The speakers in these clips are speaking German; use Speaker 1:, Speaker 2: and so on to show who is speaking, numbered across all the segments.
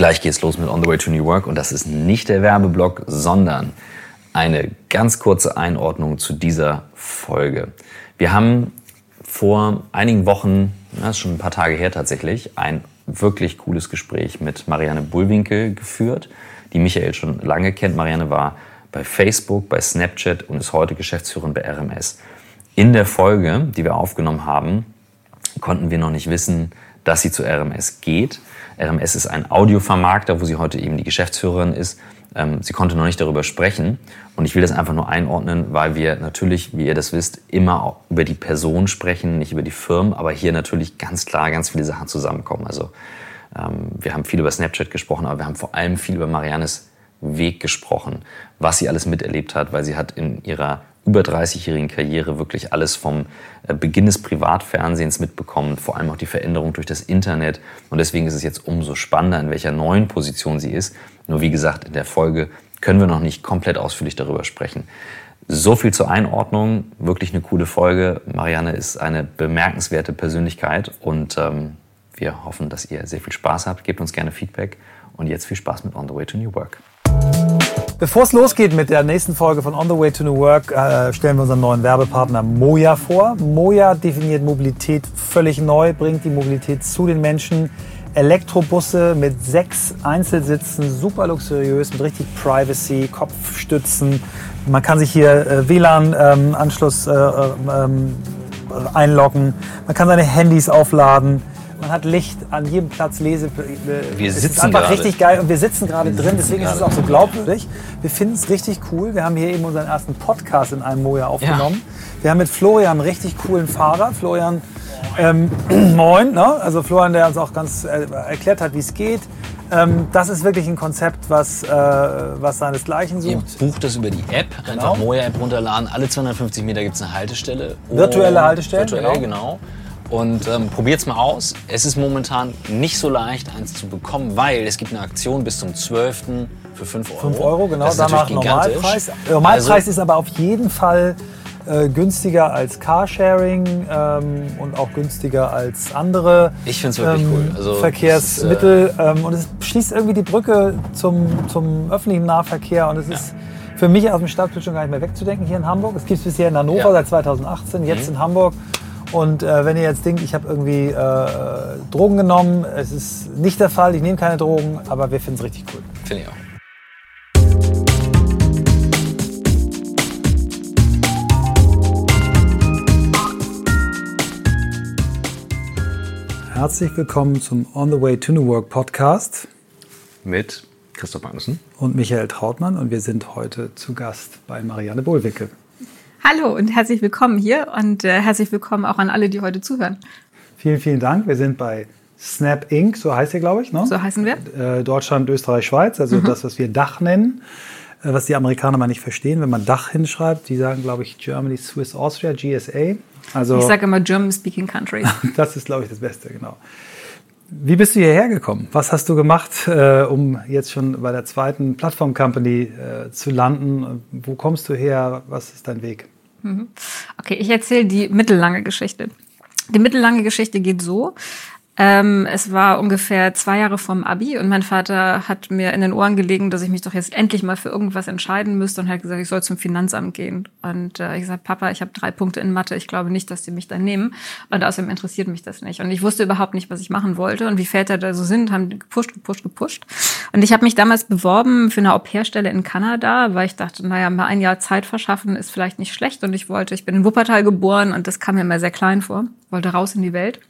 Speaker 1: Gleich geht's los mit On the Way to New Work und das ist nicht der Werbeblock, sondern eine ganz kurze Einordnung zu dieser Folge. Wir haben vor einigen Wochen, das ist schon ein paar Tage her tatsächlich, ein wirklich cooles Gespräch mit Marianne Bullwinkel geführt, die Michael schon lange kennt. Marianne war bei Facebook, bei Snapchat und ist heute Geschäftsführerin bei RMS. In der Folge, die wir aufgenommen haben, konnten wir noch nicht wissen, dass sie zu RMS geht. RMS ist ein Audiovermarkter, wo sie heute eben die Geschäftsführerin ist. Ähm, sie konnte noch nicht darüber sprechen. Und ich will das einfach nur einordnen, weil wir natürlich, wie ihr das wisst, immer über die Person sprechen, nicht über die Firmen, aber hier natürlich ganz klar ganz viele Sachen zusammenkommen. Also ähm, wir haben viel über Snapchat gesprochen, aber wir haben vor allem viel über Mariannes Weg gesprochen, was sie alles miterlebt hat, weil sie hat in ihrer über 30-jährigen Karriere wirklich alles vom äh, Beginn des Privatfernsehens mitbekommen, vor allem auch die Veränderung durch das Internet. Und deswegen ist es jetzt umso spannender, in welcher neuen Position sie ist. Nur wie gesagt, in der Folge können wir noch nicht komplett ausführlich darüber sprechen. So viel zur Einordnung. Wirklich eine coole Folge. Marianne ist eine bemerkenswerte Persönlichkeit und ähm, wir hoffen, dass ihr sehr viel Spaß habt. Gebt uns gerne Feedback und jetzt viel Spaß mit On the Way to New Work.
Speaker 2: Bevor es losgeht mit der nächsten Folge von On the Way to New Work, äh, stellen wir unseren neuen Werbepartner Moja vor. Moja definiert Mobilität völlig neu, bringt die Mobilität zu den Menschen. Elektrobusse mit sechs Einzelsitzen, super luxuriös, mit richtig Privacy, Kopfstützen. Man kann sich hier äh, WLAN-Anschluss ähm, äh, ähm, einloggen. Man kann seine Handys aufladen. Man hat Licht an jedem Platz, Lese.
Speaker 1: Wir
Speaker 2: es
Speaker 1: sitzen
Speaker 2: ist einfach
Speaker 1: gerade.
Speaker 2: richtig geil und wir sitzen gerade drin,
Speaker 1: sitzen
Speaker 2: deswegen ist es
Speaker 1: gerade
Speaker 2: auch so glaubwürdig. Wir finden es richtig cool. Wir haben hier eben unseren ersten Podcast in einem Moja aufgenommen. Wir haben mit Florian einen richtig coolen Fahrer. Florian, ähm, moin, ne? also Florian, der uns auch ganz äh, erklärt hat, wie es geht. Ähm, das ist wirklich ein Konzept, was, äh, was seinesgleichen
Speaker 3: Ihr
Speaker 2: sucht.
Speaker 3: bucht das über die App, einfach Moja-App runterladen. Alle 250 Meter gibt es eine Haltestelle.
Speaker 2: Virtuelle Haltestellen,
Speaker 3: Virtuell,
Speaker 2: genau.
Speaker 3: genau. Und ähm, probiert's mal aus. Es ist momentan nicht so leicht, eins zu bekommen, weil es gibt eine Aktion bis zum 12. für 5 Euro.
Speaker 2: 5 Euro, genau,
Speaker 3: Das ist
Speaker 2: danach
Speaker 3: natürlich gigantisch.
Speaker 2: Normalpreis. Normalpreis
Speaker 3: Also,
Speaker 2: ist aber auf jeden Fall äh, günstiger als Carsharing ähm, und auch günstiger als andere
Speaker 3: Ich find's wirklich
Speaker 2: ähm,
Speaker 3: cool. Also,
Speaker 2: Verkehrsmittel. ähm, und es schließt irgendwie die Brücke zum, zum öffentlichen Nahverkehr und es ist für mich aus dem Stadtbild schon gar nicht mehr wegzudenken hier in Hamburg. Es gibt es bisher in Hannover
Speaker 3: Ja. Mhm.
Speaker 2: seit 2018, jetzt in Hamburg. Und äh, wenn ihr jetzt denkt, ich habe irgendwie äh, Drogen genommen, es ist nicht der Fall, ich nehme keine Drogen, aber wir finden es richtig cool.
Speaker 3: Finde ich auch.
Speaker 2: Herzlich willkommen zum On the Way to New Work Podcast
Speaker 1: Mit Christoph Magnussen.
Speaker 2: und Michael Trautmann und wir sind heute zu Gast bei Marianne Bohlwicke.
Speaker 4: Hallo und herzlich willkommen hier und äh, herzlich willkommen auch an alle, die heute zuhören.
Speaker 2: Vielen, vielen Dank. Wir sind bei Snap Inc., so heißt ihr, glaube ich, ne?
Speaker 4: So heißen wir.
Speaker 2: Äh, Deutschland, Österreich, Schweiz, also das, was wir Dach nennen, äh, was die Amerikaner mal nicht verstehen, wenn man Dach hinschreibt. Die sagen, glaube ich, Germany, Swiss, Austria, GSA. Also
Speaker 4: Ich sage immer German Speaking Countries.
Speaker 2: das ist, glaube ich, das Beste, genau. Wie bist du hierher gekommen? Was hast du gemacht, äh, um jetzt schon bei der zweiten Plattform-Company äh, zu landen? Wo kommst du her? Was ist dein Weg?
Speaker 4: Okay, ich erzähle die mittellange Geschichte. Die mittellange Geschichte geht so. Ähm, es war ungefähr zwei Jahre vorm Abi und mein Vater hat mir in den Ohren gelegen, dass ich mich doch jetzt endlich mal für irgendwas entscheiden müsste und hat gesagt, ich soll zum Finanzamt gehen. Und äh, ich gesagt, Papa, ich habe drei Punkte in Mathe, ich glaube nicht, dass die mich dann nehmen. Und außerdem interessiert mich das nicht. Und ich wusste überhaupt nicht, was ich machen wollte. Und wie Väter da so sind, haben gepusht, gepusht, gepusht. Und ich habe mich damals beworben für eine Au-pair-Stelle in Kanada, weil ich dachte, naja, mal ein Jahr Zeit verschaffen ist vielleicht nicht schlecht. Und ich wollte, ich bin in Wuppertal geboren und das kam mir immer sehr klein vor, wollte raus in die Welt.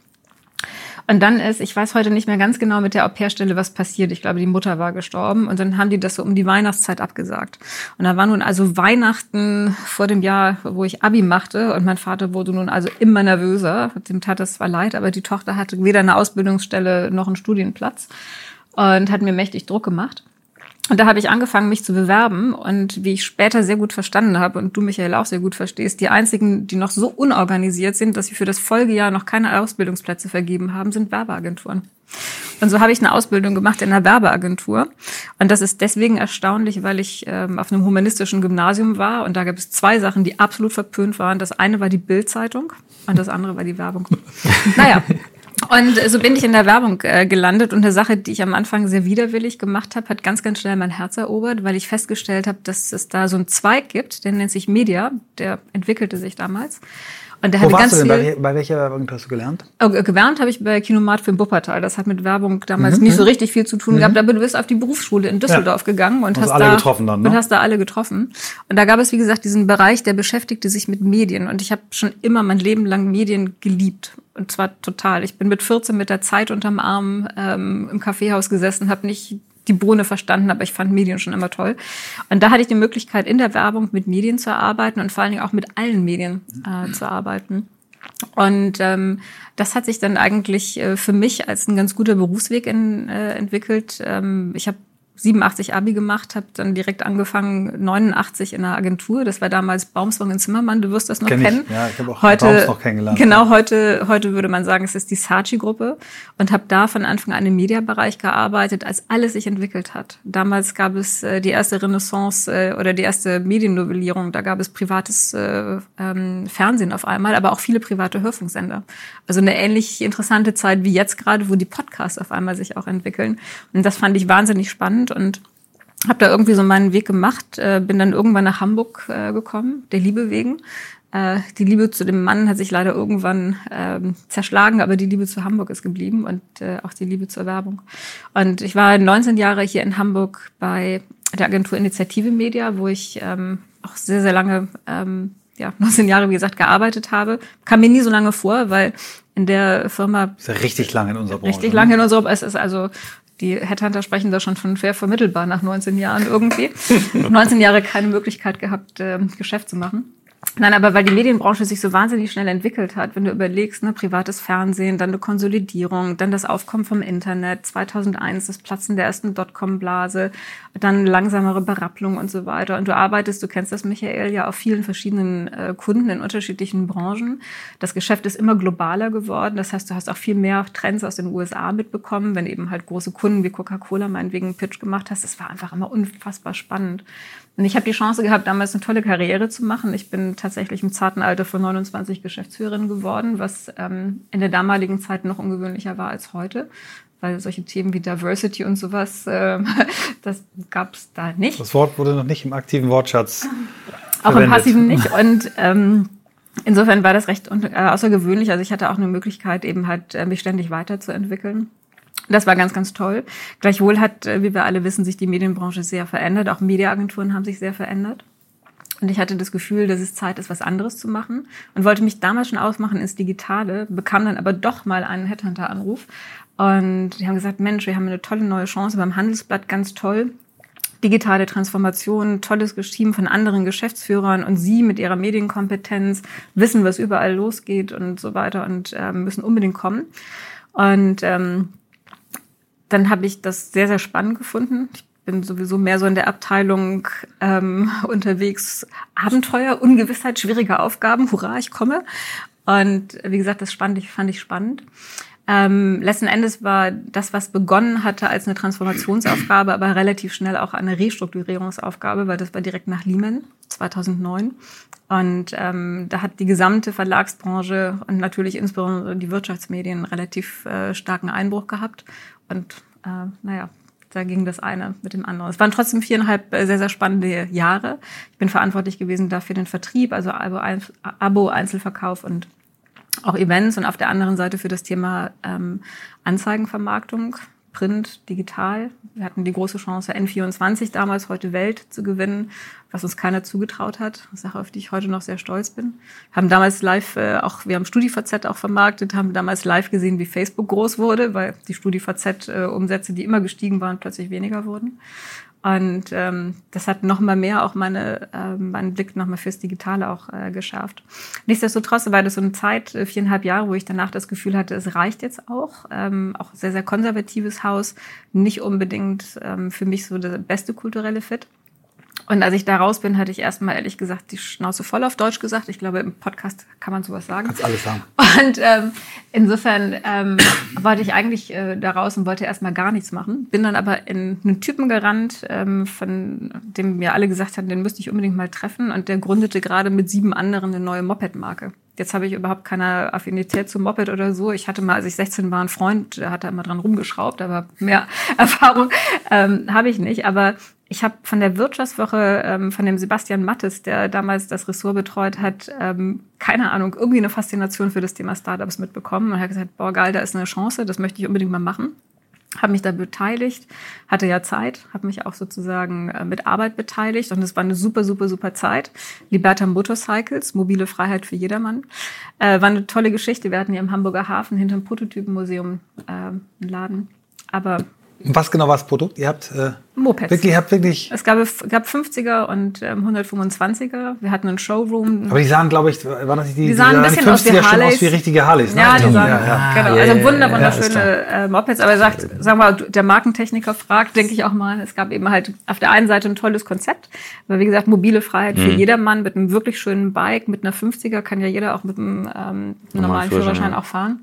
Speaker 4: Und dann ist, ich weiß heute nicht mehr ganz genau mit der Au-pair-Stelle, was passiert. Ich glaube, die Mutter war gestorben und dann haben die das so um die Weihnachtszeit abgesagt. Und da war nun also Weihnachten vor dem Jahr, wo ich Abi machte und mein Vater wurde nun also immer nervöser. Dem tat es zwar leid, aber die Tochter hatte weder eine Ausbildungsstelle noch einen Studienplatz und hat mir mächtig Druck gemacht. Und da habe ich angefangen, mich zu bewerben. Und wie ich später sehr gut verstanden habe und du, Michael, auch sehr gut verstehst, die einzigen, die noch so unorganisiert sind, dass sie für das Folgejahr noch keine Ausbildungsplätze vergeben haben, sind Werbeagenturen. Und so habe ich eine Ausbildung gemacht in einer Werbeagentur. Und das ist deswegen erstaunlich, weil ich ähm, auf einem humanistischen Gymnasium war. Und da gab es zwei Sachen, die absolut verpönt waren. Das eine war die Bildzeitung und das andere war die Werbung. naja. Und so bin ich in der Werbung äh, gelandet und eine Sache, die ich am Anfang sehr widerwillig gemacht habe, hat ganz, ganz schnell mein Herz erobert, weil ich festgestellt habe, dass es da so einen Zweig gibt, der nennt sich Media, der entwickelte sich damals.
Speaker 2: Und der Wo warst du denn? Bei, bei welcher Werbung hast du gelernt?
Speaker 4: Oh, gelernt habe ich bei Kinomat für Wuppertal. Das hat mit Werbung damals mhm. nicht so richtig viel zu tun mhm. gehabt, aber du bist auf die Berufsschule in Düsseldorf ja. gegangen und hast,
Speaker 2: alle
Speaker 4: da,
Speaker 2: getroffen dann, ne?
Speaker 4: und hast da alle getroffen. Und da gab es, wie gesagt, diesen Bereich, der beschäftigte sich mit Medien. Und ich habe schon immer mein Leben lang Medien geliebt. Und zwar total. Ich bin mit 14 mit der Zeit unterm Arm ähm, im Kaffeehaus gesessen, habe nicht die Bohne verstanden, aber ich fand Medien schon immer toll. Und da hatte ich die Möglichkeit, in der Werbung mit Medien zu arbeiten und vor allen Dingen auch mit allen Medien äh, zu arbeiten. Und ähm, das hat sich dann eigentlich äh, für mich als ein ganz guter Berufsweg in, äh, entwickelt. Ähm, ich habe 87 Abi gemacht, habe dann direkt angefangen 89 in einer Agentur. Das war damals Baumswang in Zimmermann. Du wirst das noch
Speaker 2: Kenn
Speaker 4: kennen.
Speaker 2: Ich. Ja, ich habe auch
Speaker 4: heute,
Speaker 2: Baums noch kennengelernt.
Speaker 4: Genau, heute heute würde man sagen, es ist die Saatchi Gruppe und habe da von Anfang an im Mediabereich gearbeitet, als alles sich entwickelt hat. Damals gab es äh, die erste Renaissance äh, oder die erste Mediennovellierung. Da gab es privates äh, ähm, Fernsehen auf einmal, aber auch viele private Hörfunksender. Also eine ähnlich interessante Zeit wie jetzt gerade, wo die Podcasts auf einmal sich auch entwickeln. Und das fand ich wahnsinnig spannend und habe da irgendwie so meinen Weg gemacht, äh, bin dann irgendwann nach Hamburg äh, gekommen, der Liebe wegen. Äh, die Liebe zu dem Mann hat sich leider irgendwann ähm, zerschlagen, aber die Liebe zu Hamburg ist geblieben und äh, auch die Liebe zur Werbung. Und ich war 19 Jahre hier in Hamburg bei der Agentur Initiative Media, wo ich ähm, auch sehr, sehr lange, ähm, ja, 19 Jahre, wie gesagt, gearbeitet habe. Kam mir nie so lange vor, weil in der Firma.
Speaker 2: ist ja richtig lange in unserer Branche.
Speaker 4: Richtig lange in unserer, es ist also die Headhunter sprechen da schon von fair vermittelbar nach 19 Jahren irgendwie. 19 Jahre keine Möglichkeit gehabt, äh, Geschäft zu machen. Nein, aber weil die Medienbranche sich so wahnsinnig schnell entwickelt hat, wenn du überlegst, ne, privates Fernsehen, dann eine Konsolidierung, dann das Aufkommen vom Internet, 2001 das Platzen der ersten Dotcom-Blase, dann langsamere Berapplung und so weiter. Und du arbeitest, du kennst das, Michael, ja auf vielen verschiedenen äh, Kunden in unterschiedlichen Branchen. Das Geschäft ist immer globaler geworden. Das heißt, du hast auch viel mehr Trends aus den USA mitbekommen, wenn eben halt große Kunden wie Coca-Cola meinetwegen einen Pitch gemacht hast. Das war einfach immer unfassbar spannend. Und ich habe die Chance gehabt, damals eine tolle Karriere zu machen. Ich bin tatsächlich im zarten Alter von 29 Geschäftsführerin geworden, was ähm, in der damaligen Zeit noch ungewöhnlicher war als heute. Weil solche Themen wie Diversity und sowas, äh, das gab es da nicht.
Speaker 2: Das Wort wurde noch nicht im aktiven Wortschatz.
Speaker 4: Auch verwendet. im passiven nicht. Und ähm, insofern war das recht äh, außergewöhnlich. Also ich hatte auch eine Möglichkeit, eben halt äh, mich ständig weiterzuentwickeln. Das war ganz, ganz toll. Gleichwohl hat, äh, wie wir alle wissen, sich die Medienbranche sehr verändert. Auch Mediaagenturen haben sich sehr verändert. Und ich hatte das Gefühl, dass es Zeit ist, was anderes zu machen und wollte mich damals schon ausmachen ins Digitale, bekam dann aber doch mal einen Headhunter-Anruf. Und die haben gesagt, Mensch, wir haben eine tolle neue Chance beim Handelsblatt, ganz toll. Digitale Transformation, tolles Team von anderen Geschäftsführern und Sie mit Ihrer Medienkompetenz wissen, was überall losgeht und so weiter und äh, müssen unbedingt kommen. Und ähm, dann habe ich das sehr, sehr spannend gefunden. Ich bin sowieso mehr so in der Abteilung ähm, unterwegs. Abenteuer, Ungewissheit, schwierige Aufgaben. Hurra, ich komme. Und wie gesagt, das ich, fand ich spannend. Ähm, letzten Endes war das, was begonnen hatte als eine Transformationsaufgabe, aber relativ schnell auch eine Restrukturierungsaufgabe, weil das war direkt nach Lehman 2009. Und ähm, da hat die gesamte Verlagsbranche und natürlich insbesondere die Wirtschaftsmedien relativ äh, starken Einbruch gehabt. Und äh, naja, da ging das eine mit dem anderen. Es waren trotzdem viereinhalb äh, sehr, sehr spannende Jahre. Ich bin verantwortlich gewesen dafür den Vertrieb, also Abo, Einzelverkauf und auch Events und auf der anderen Seite für das Thema ähm, Anzeigenvermarktung. Print, digital. Wir hatten die große Chance, N24 damals, heute Welt zu gewinnen, was uns keiner zugetraut hat. Sache, auf die ich heute noch sehr stolz bin. Haben damals live äh, auch, wir haben StudiVZ auch vermarktet, haben damals live gesehen, wie Facebook groß wurde, weil die StudiVZ-Umsätze, äh, die immer gestiegen waren, plötzlich weniger wurden. Und ähm, das hat noch mal mehr auch meine, äh, meinen Blick noch mal fürs Digitale auch äh, geschärft. Nichtsdestotrotz war das so eine Zeit, äh, viereinhalb Jahre, wo ich danach das Gefühl hatte, es reicht jetzt auch. Ähm, auch sehr, sehr konservatives Haus, nicht unbedingt ähm, für mich so der beste kulturelle Fit. Und als ich da raus bin, hatte ich erstmal ehrlich gesagt die Schnauze voll auf Deutsch gesagt. Ich glaube, im Podcast kann man sowas sagen.
Speaker 2: Kannst alles sagen.
Speaker 4: Und ähm, insofern ähm, wollte ich eigentlich äh, da raus und wollte erstmal gar nichts machen. Bin dann aber in einen Typen gerannt, ähm, von dem mir alle gesagt haben, den müsste ich unbedingt mal treffen. Und der gründete gerade mit sieben anderen eine neue Moped-Marke. Jetzt habe ich überhaupt keine Affinität zum Moped oder so. Ich hatte mal, als ich 16 war, einen Freund, der hat da immer dran rumgeschraubt, aber mehr Erfahrung ähm, habe ich nicht. Aber ich habe von der Wirtschaftswoche ähm, von dem Sebastian Mattes, der damals das Ressort betreut hat, ähm, keine Ahnung, irgendwie eine Faszination für das Thema Startups mitbekommen und hat gesagt, boah geil, da ist eine Chance, das möchte ich unbedingt mal machen habe mich da beteiligt, hatte ja Zeit, habe mich auch sozusagen äh, mit Arbeit beteiligt und es war eine super, super, super Zeit. Liberta Motorcycles, mobile Freiheit für jedermann. Äh, war eine tolle Geschichte. Wir hatten hier im Hamburger Hafen hinterm Prototypenmuseum äh, einen Laden. Aber
Speaker 2: was genau war das Produkt? Ihr habt äh,
Speaker 4: Mopeds.
Speaker 2: Wirklich, ihr habt wirklich.
Speaker 4: Es gab, gab 50er und ähm, 125er. Wir hatten einen Showroom.
Speaker 2: Aber die sahen, glaube ich, waren das nicht die,
Speaker 4: die sahen ein bisschen aus wie Harleys.
Speaker 2: aus wie richtige Harleys.
Speaker 4: Ne? Ja, die sahen, ja, ja. genau. Also wunder, wunderschöne äh, Mopeds. Aber er sagt, sagen wir mal, der Markentechniker fragt, denke ich auch mal, es gab eben halt auf der einen Seite ein tolles Konzept, weil wie gesagt, mobile Freiheit mhm. für jedermann mit einem wirklich schönen Bike, mit einer 50er kann ja jeder auch mit einem ähm, normalen Führerschein auch fahren.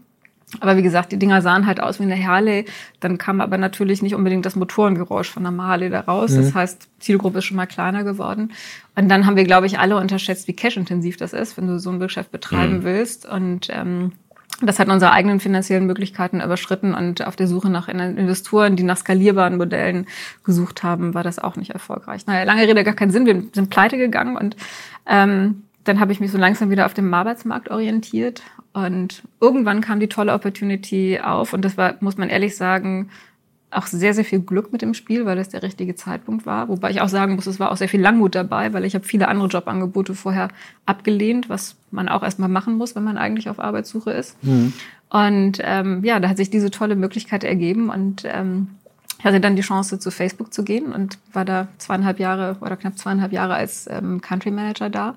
Speaker 4: Aber wie gesagt, die Dinger sahen halt aus wie eine Harley. Dann kam aber natürlich nicht unbedingt das Motorengeräusch von einer Harley da raus. Mhm. Das heißt, Zielgruppe ist schon mal kleiner geworden. Und dann haben wir, glaube ich, alle unterschätzt, wie cash-intensiv das ist, wenn du so ein Geschäft betreiben mhm. willst. Und ähm, das hat unsere eigenen finanziellen Möglichkeiten überschritten und auf der Suche nach Investoren, die nach skalierbaren Modellen gesucht haben, war das auch nicht erfolgreich. Naja, lange Rede, gar keinen Sinn. Wir sind pleite gegangen und ähm, dann habe ich mich so langsam wieder auf dem Arbeitsmarkt orientiert und irgendwann kam die tolle Opportunity auf und das war, muss man ehrlich sagen, auch sehr, sehr viel Glück mit dem Spiel, weil das der richtige Zeitpunkt war. Wobei ich auch sagen muss, es war auch sehr viel Langmut dabei, weil ich habe viele andere Jobangebote vorher abgelehnt, was man auch erstmal machen muss, wenn man eigentlich auf Arbeitssuche ist. Mhm. Und ähm, ja, da hat sich diese tolle Möglichkeit ergeben und ähm, ich hatte dann die Chance, zu Facebook zu gehen und war da zweieinhalb Jahre oder knapp zweieinhalb Jahre als ähm, Country Manager da.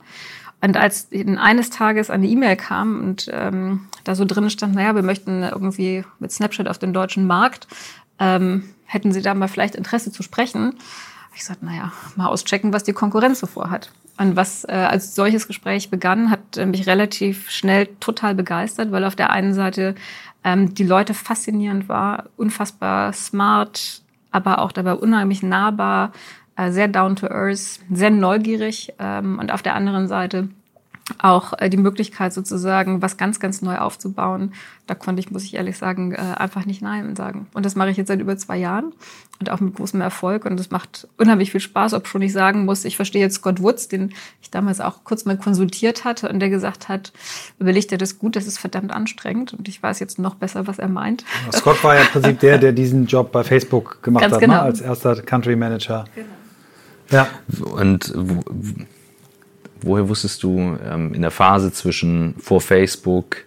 Speaker 4: Und als eines Tages eine E-Mail kam und ähm, da so drin stand, naja, wir möchten irgendwie mit Snapchat auf den deutschen Markt, ähm, hätten Sie da mal vielleicht Interesse zu sprechen? Ich sagte, naja, mal auschecken, was die Konkurrenz so vorhat. Und was äh, als solches Gespräch begann, hat äh, mich relativ schnell total begeistert, weil auf der einen Seite ähm, die Leute faszinierend war, unfassbar smart, aber auch dabei unheimlich nahbar, sehr down to earth, sehr neugierig ähm, und auf der anderen Seite auch äh, die Möglichkeit sozusagen was ganz, ganz neu aufzubauen. Da konnte ich, muss ich ehrlich sagen, äh, einfach nicht Nein sagen. Und das mache ich jetzt seit über zwei Jahren und auch mit großem Erfolg. Und es macht unheimlich viel Spaß, ob schon ich sagen muss, ich verstehe jetzt Scott Woods, den ich damals auch kurz mal konsultiert hatte und der gesagt hat, überleg dir das gut, das ist verdammt anstrengend. Und ich weiß jetzt noch besser, was er meint.
Speaker 2: Scott war ja im Prinzip der, der diesen Job bei Facebook gemacht ganz hat, ne? genau. ne? als erster Country Manager. Genau.
Speaker 1: Ja. Und wo, woher wusstest du ähm, in der Phase zwischen vor Facebook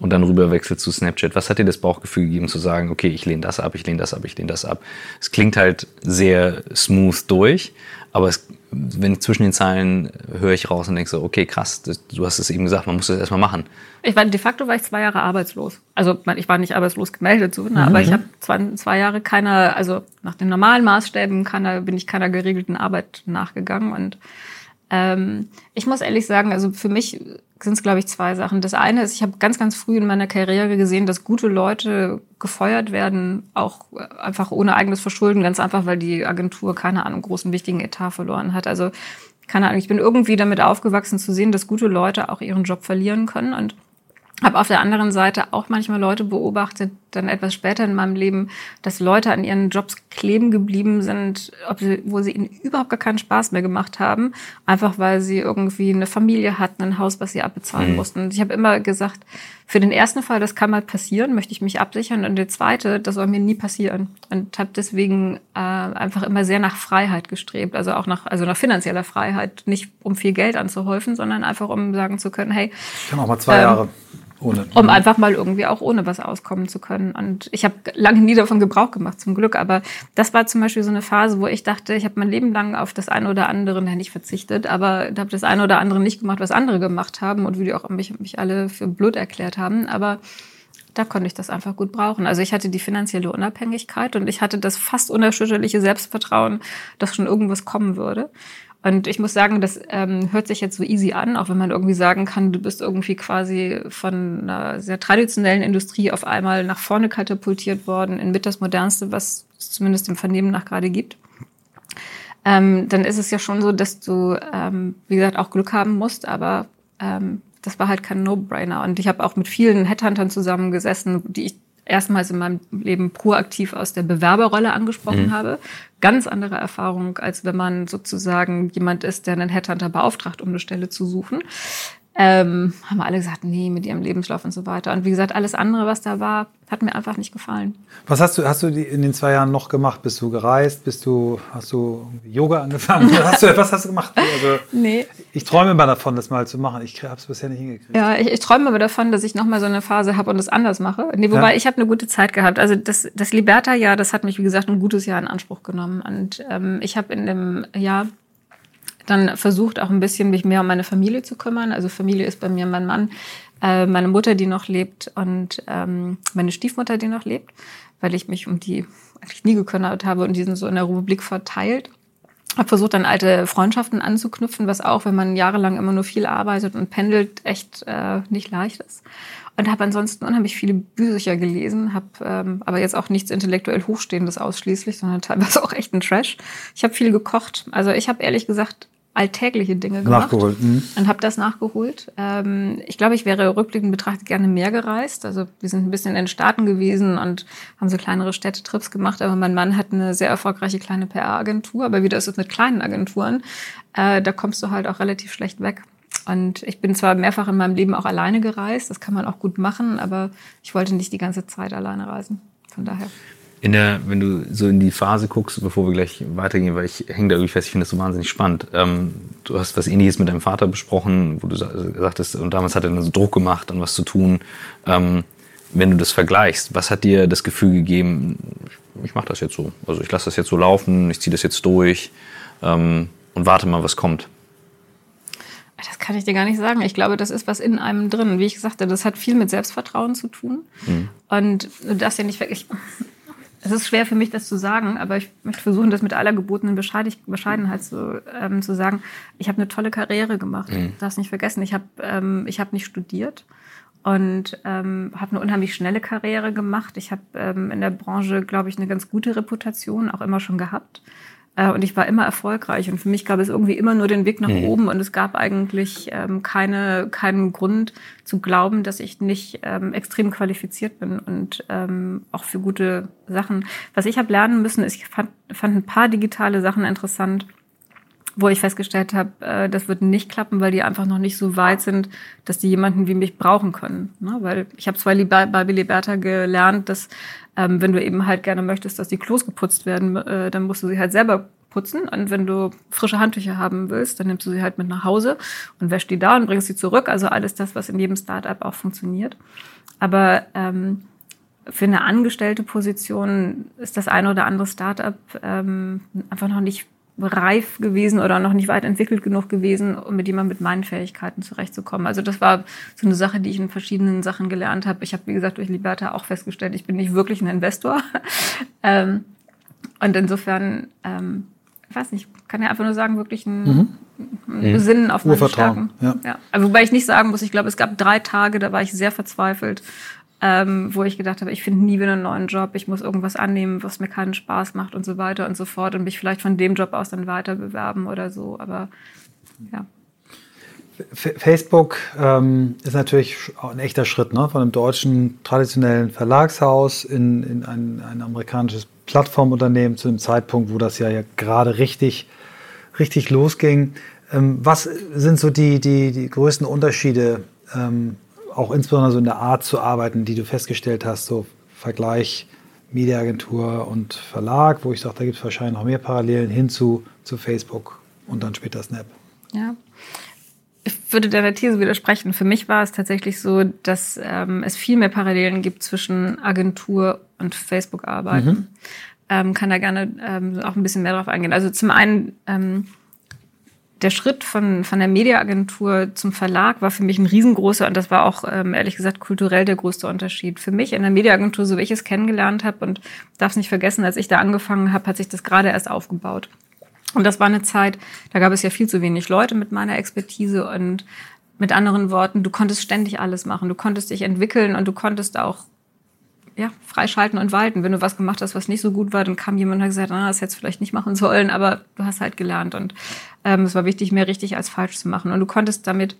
Speaker 1: und dann rüberwechselt zu Snapchat, was hat dir das Bauchgefühl gegeben zu sagen, okay, ich lehne das ab, ich lehne das ab, ich lehne das ab? Es klingt halt sehr smooth durch, aber es, wenn zwischen den Zeilen höre ich raus und denke so, okay, krass, das, du hast es eben gesagt, man muss das erstmal machen.
Speaker 4: Ich war, de facto war ich zwei Jahre arbeitslos. Also ich war nicht arbeitslos gemeldet, so, ne, mhm. aber ich habe zwei, zwei Jahre keiner, also nach den normalen Maßstäben keiner, bin ich keiner geregelten Arbeit nachgegangen und ähm, ich muss ehrlich sagen, also für mich sind es, glaube ich, zwei Sachen. Das eine ist, ich habe ganz, ganz früh in meiner Karriere gesehen, dass gute Leute gefeuert werden, auch einfach ohne eigenes Verschulden, ganz einfach, weil die Agentur, keine Ahnung, großen, wichtigen Etat verloren hat. Also, keine Ahnung, ich bin irgendwie damit aufgewachsen zu sehen, dass gute Leute auch ihren Job verlieren können und habe auf der anderen Seite auch manchmal Leute beobachtet, dann etwas später in meinem Leben, dass Leute an ihren Jobs kleben geblieben sind, sie, wo sie ihnen überhaupt gar keinen Spaß mehr gemacht haben, einfach weil sie irgendwie eine Familie hatten, ein Haus, was sie abbezahlen mhm. mussten. Und ich habe immer gesagt, für den ersten Fall, das kann mal passieren, möchte ich mich absichern. Und der zweite, das soll mir nie passieren. Und habe deswegen äh, einfach immer sehr nach Freiheit gestrebt, also auch nach, also nach finanzieller Freiheit, nicht um viel Geld anzuhäufen, sondern einfach um sagen zu können, hey,
Speaker 2: ich kann auch mal zwei ähm, Jahre
Speaker 4: ohne. Um einfach mal irgendwie auch ohne was auskommen zu können. Und ich habe lange nie davon Gebrauch gemacht, zum Glück. Aber das war zum Beispiel so eine Phase, wo ich dachte, ich habe mein Leben lang auf das eine oder andere, ja nicht verzichtet, aber habe das eine oder andere nicht gemacht, was andere gemacht haben und wie die auch mich, mich alle für blöd erklärt haben. Aber da konnte ich das einfach gut brauchen. Also ich hatte die finanzielle Unabhängigkeit und ich hatte das fast unerschütterliche Selbstvertrauen, dass schon irgendwas kommen würde. Und ich muss sagen, das ähm, hört sich jetzt so easy an, auch wenn man irgendwie sagen kann, du bist irgendwie quasi von einer sehr traditionellen Industrie auf einmal nach vorne katapultiert worden, in mit das Modernste, was es zumindest im Vernehmen nach gerade gibt. Ähm, dann ist es ja schon so, dass du, ähm, wie gesagt, auch Glück haben musst, aber ähm, das war halt kein No-Brainer. Und ich habe auch mit vielen Headhuntern zusammengesessen, die ich erstmals in meinem Leben proaktiv aus der Bewerberrolle angesprochen mhm. habe. Ganz andere Erfahrung, als wenn man sozusagen jemand ist, der einen Headhunter beauftragt, um eine Stelle zu suchen ähm, haben alle gesagt, nee, mit ihrem Lebenslauf und so weiter. Und wie gesagt, alles andere, was da war, hat mir einfach nicht gefallen.
Speaker 2: Was hast du, hast du in den zwei Jahren noch gemacht? Bist du gereist? Bist du, hast du Yoga angefangen? hast du, was hast du gemacht? Also, nee. Ich träume immer davon, das mal zu machen. Ich habe es bisher nicht hingekriegt.
Speaker 4: Ja, ich, ich träume aber davon, dass ich nochmal so eine Phase habe und es anders mache. Nee, wobei ja. ich habe eine gute Zeit gehabt. Also das, das Liberta-Jahr, das hat mich, wie gesagt, ein gutes Jahr in Anspruch genommen. Und ähm, ich habe in dem Jahr dann versucht auch ein bisschen mich mehr um meine Familie zu kümmern. Also Familie ist bei mir mein Mann, äh, meine Mutter, die noch lebt und ähm, meine Stiefmutter, die noch lebt, weil ich mich um die eigentlich nie gekümmert habe und die sind so in der Republik verteilt. Habe versucht, dann alte Freundschaften anzuknüpfen, was auch, wenn man jahrelang immer nur viel arbeitet und pendelt, echt äh, nicht leicht ist. Und habe ansonsten unheimlich viele Bücher gelesen, habe ähm, aber jetzt auch nichts intellektuell Hochstehendes ausschließlich, sondern teilweise auch echt ein Trash. Ich habe viel gekocht. Also ich habe ehrlich gesagt alltägliche Dinge gemacht
Speaker 2: nachgeholt. Mhm.
Speaker 4: und habe das nachgeholt. Ähm, ich glaube, ich wäre rückblickend betrachtet gerne mehr gereist. Also wir sind ein bisschen in den Staaten gewesen und haben so kleinere Städtetrips gemacht. Aber mein Mann hat eine sehr erfolgreiche kleine PR-Agentur. Aber wie das ist mit kleinen Agenturen, äh, da kommst du halt auch relativ schlecht weg. Und ich bin zwar mehrfach in meinem Leben auch alleine gereist, das kann man auch gut machen, aber ich wollte nicht die ganze Zeit alleine reisen. Von daher
Speaker 1: in der, wenn du so in die Phase guckst, bevor wir gleich weitergehen, weil ich hänge da irgendwie fest, ich finde das so wahnsinnig spannend. Ähm, du hast was ähnliches mit deinem Vater besprochen, wo du sagtest, und damals hat er dann so Druck gemacht, an was zu tun. Ähm, wenn du das vergleichst, was hat dir das Gefühl gegeben, ich mache das jetzt so, also ich lasse das jetzt so laufen, ich ziehe das jetzt durch ähm, und warte mal, was kommt?
Speaker 4: Das kann ich dir gar nicht sagen. Ich glaube, das ist was in einem drin. Wie ich gesagt habe, das hat viel mit Selbstvertrauen zu tun. Mhm. Und du darfst ja nicht wirklich, es ist schwer für mich, das zu sagen, aber ich möchte versuchen, das mit aller gebotenen Bescheidenheit zu, ähm, zu sagen. Ich habe eine tolle Karriere gemacht. Mhm. Darfst nicht vergessen. Ich habe ähm, ich hab nicht studiert und ähm, habe eine unheimlich schnelle Karriere gemacht. Ich habe ähm, in der Branche, glaube ich, eine ganz gute Reputation auch immer schon gehabt. Äh, und ich war immer erfolgreich. Und für mich gab es irgendwie immer nur den Weg nach mhm. oben. Und es gab eigentlich ähm, keine, keinen Grund zu glauben, dass ich nicht ähm, extrem qualifiziert bin und ähm, auch für gute Sachen. Was ich habe lernen müssen, ist, ich fand, fand ein paar digitale Sachen interessant wo ich festgestellt habe, äh, das wird nicht klappen, weil die einfach noch nicht so weit sind, dass die jemanden wie mich brauchen können. Ne? Weil ich habe zwar bei Liberta gelernt, dass ähm, wenn du eben halt gerne möchtest, dass die Klos geputzt werden, äh, dann musst du sie halt selber putzen. Und wenn du frische Handtücher haben willst, dann nimmst du sie halt mit nach Hause und wäschst die da und bringst sie zurück. Also alles das, was in jedem Startup auch funktioniert. Aber ähm, für eine angestellte Position ist das eine oder andere Startup ähm, einfach noch nicht reif gewesen oder noch nicht weit entwickelt genug gewesen, um mit jemandem mit meinen Fähigkeiten zurechtzukommen. Also das war so eine Sache, die ich in verschiedenen Sachen gelernt habe. Ich habe, wie gesagt, durch Liberta auch festgestellt, ich bin nicht wirklich ein Investor. ähm, und insofern, ähm, ich weiß nicht, kann ja einfach nur sagen, wirklich ein, mhm. ein Besinnen auf meine Stärken. Ja. Ja. Also, wobei ich nicht sagen muss, ich glaube, es gab drei Tage, da war ich sehr verzweifelt ähm, wo ich gedacht habe, ich finde nie wieder einen neuen Job, ich muss irgendwas annehmen, was mir keinen Spaß macht und so weiter und so fort und mich vielleicht von dem Job aus dann weiter bewerben oder so. Aber ja.
Speaker 2: Facebook ähm, ist natürlich ein echter Schritt ne? von einem deutschen traditionellen Verlagshaus in, in ein, ein amerikanisches Plattformunternehmen zu einem Zeitpunkt, wo das ja, ja gerade richtig, richtig losging. Ähm, was sind so die, die, die größten Unterschiede ähm, auch insbesondere so in der Art zu arbeiten, die du festgestellt hast, so Vergleich Mediaagentur und Verlag, wo ich sage, da gibt es wahrscheinlich noch mehr Parallelen hin zu, zu Facebook und dann später Snap.
Speaker 4: Ja. Ich würde deiner These widersprechen. Für mich war es tatsächlich so, dass ähm, es viel mehr Parallelen gibt zwischen Agentur und Facebook-Arbeiten. Mhm. Ähm, kann da gerne ähm, auch ein bisschen mehr drauf eingehen. Also zum einen ähm, der Schritt von, von der Mediaagentur zum Verlag war für mich ein riesengroßer und das war auch ähm, ehrlich gesagt kulturell der größte Unterschied. Für mich in der Mediaagentur, so wie ich es kennengelernt habe und darf es nicht vergessen, als ich da angefangen habe, hat sich das gerade erst aufgebaut. Und das war eine Zeit, da gab es ja viel zu wenig Leute mit meiner Expertise und mit anderen Worten, du konntest ständig alles machen, du konntest dich entwickeln und du konntest auch ja, freischalten und walten. Wenn du was gemacht hast, was nicht so gut war, dann kam jemand und hat gesagt, ah, das hättest du vielleicht nicht machen sollen, aber du hast halt gelernt. Und ähm, es war wichtig, mehr richtig als falsch zu machen. Und du konntest damit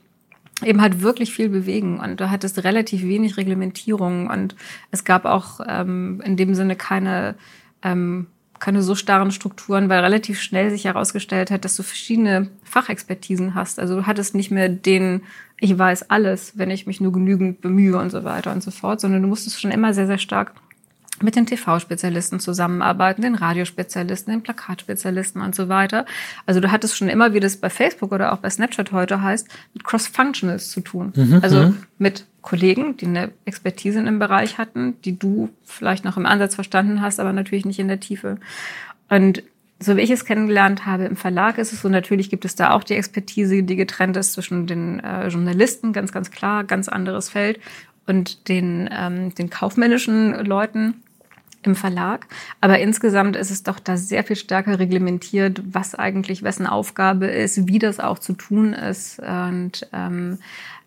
Speaker 4: eben halt wirklich viel bewegen und du hattest relativ wenig Reglementierung und es gab auch ähm, in dem Sinne keine ähm, keine so starren Strukturen, weil relativ schnell sich herausgestellt hat, dass du verschiedene Fachexpertisen hast. Also du hattest nicht mehr den, ich weiß alles, wenn ich mich nur genügend bemühe und so weiter und so fort, sondern du musstest schon immer sehr, sehr stark mit den TV-Spezialisten zusammenarbeiten, den Radiospezialisten, den Plakatspezialisten und so weiter. Also du hattest schon immer, wie das bei Facebook oder auch bei Snapchat heute heißt, mit Cross-Functionals zu tun. Mhm. Also mit Kollegen, die eine Expertise in dem Bereich hatten, die du vielleicht noch im Ansatz verstanden hast, aber natürlich nicht in der Tiefe. Und so wie ich es kennengelernt habe im Verlag ist es so, natürlich gibt es da auch die Expertise, die getrennt ist zwischen den äh, Journalisten, ganz, ganz klar, ganz anderes Feld, und den, ähm, den kaufmännischen Leuten im Verlag. Aber insgesamt ist es doch da sehr viel stärker reglementiert, was eigentlich wessen Aufgabe ist, wie das auch zu tun ist. Und ähm,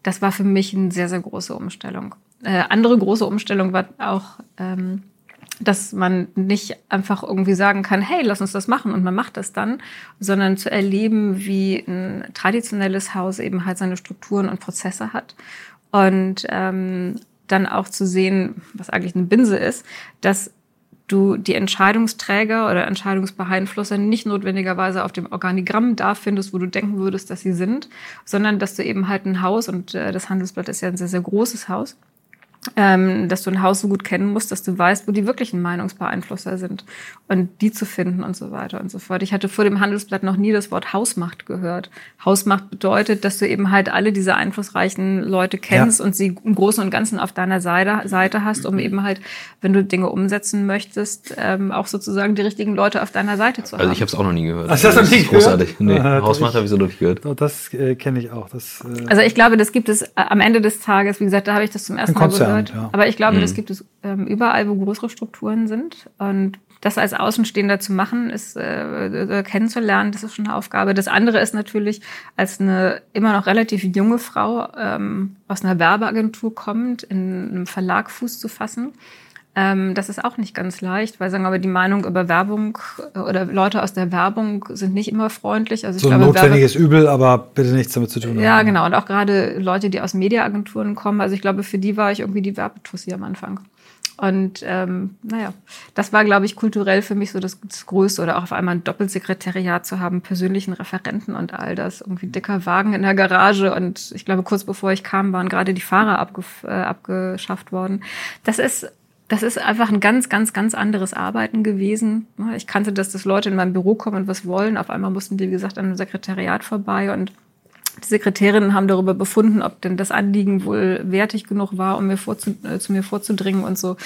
Speaker 4: das war für mich eine sehr, sehr große Umstellung. Äh, andere große Umstellung war auch, ähm, dass man nicht einfach irgendwie sagen kann, hey, lass uns das machen und man macht das dann, sondern zu erleben, wie ein traditionelles Haus eben halt seine Strukturen und Prozesse hat. Und ähm, dann auch zu sehen, was eigentlich eine Binse ist, dass du die Entscheidungsträger oder Entscheidungsbeeinflusser nicht notwendigerweise auf dem Organigramm da findest, wo du denken würdest, dass sie sind, sondern dass du eben halt ein Haus, und äh, das Handelsblatt ist ja ein sehr, sehr großes Haus, ähm, dass du ein Haus so gut kennen musst, dass du weißt, wo die wirklichen Meinungsbeeinflusser sind und die zu finden und so weiter und so fort. Ich hatte vor dem Handelsblatt noch nie das Wort Hausmacht gehört. Hausmacht bedeutet, dass du eben halt alle diese einflussreichen Leute kennst ja. und sie im Großen und Ganzen auf deiner Seite, Seite hast, um eben halt, wenn du Dinge umsetzen möchtest, ähm, auch sozusagen die richtigen Leute auf deiner Seite zu also haben.
Speaker 1: Also ich habe es auch noch nie gehört.
Speaker 2: Ach, das hast du nicht
Speaker 1: großartig. gehört? Nee, Hausmacht habe ich so noch nicht gehört.
Speaker 2: Das äh, kenne ich auch. Das,
Speaker 4: äh also ich glaube, das gibt es äh, am Ende des Tages, wie gesagt, da habe ich das zum ersten Mal gehört gehört. Ja. Aber ich glaube, mhm. das gibt es ähm, überall, wo größere Strukturen sind. Und das als Außenstehender zu machen, ist äh, äh, kennenzulernen, das ist schon eine Aufgabe. Das andere ist natürlich, als eine immer noch relativ junge Frau ähm, aus einer Werbeagentur kommt, in einem Verlag Fuß zu fassen ähm, das ist auch nicht ganz leicht, weil sagen wir, aber die Meinung über Werbung äh, oder Leute aus der Werbung sind nicht immer freundlich.
Speaker 2: Also ich so ein glaube, notwendiges Werbe Übel, aber bitte nichts damit zu tun.
Speaker 4: Ja, haben. genau. Und auch gerade Leute, die aus Mediaagenturen kommen. Also ich glaube, für die war ich irgendwie die Werbetussi am Anfang. Und ähm, naja, das war, glaube ich, kulturell für mich so das, das Größte. Oder auch auf einmal ein Doppelsekretariat zu haben, persönlichen Referenten und all das. Irgendwie dicker Wagen in der Garage. Und ich glaube, kurz bevor ich kam, waren gerade die Fahrer abge äh, abgeschafft worden. Das ist das ist einfach ein ganz, ganz, ganz anderes Arbeiten gewesen. Ich kannte, dass das Leute in mein Büro kommen und was wollen. Auf einmal mussten die, wie gesagt, an einem Sekretariat vorbei und die Sekretärinnen haben darüber befunden, ob denn das Anliegen wohl wertig genug war, um mir vorzu, äh, zu mir vorzudringen und so.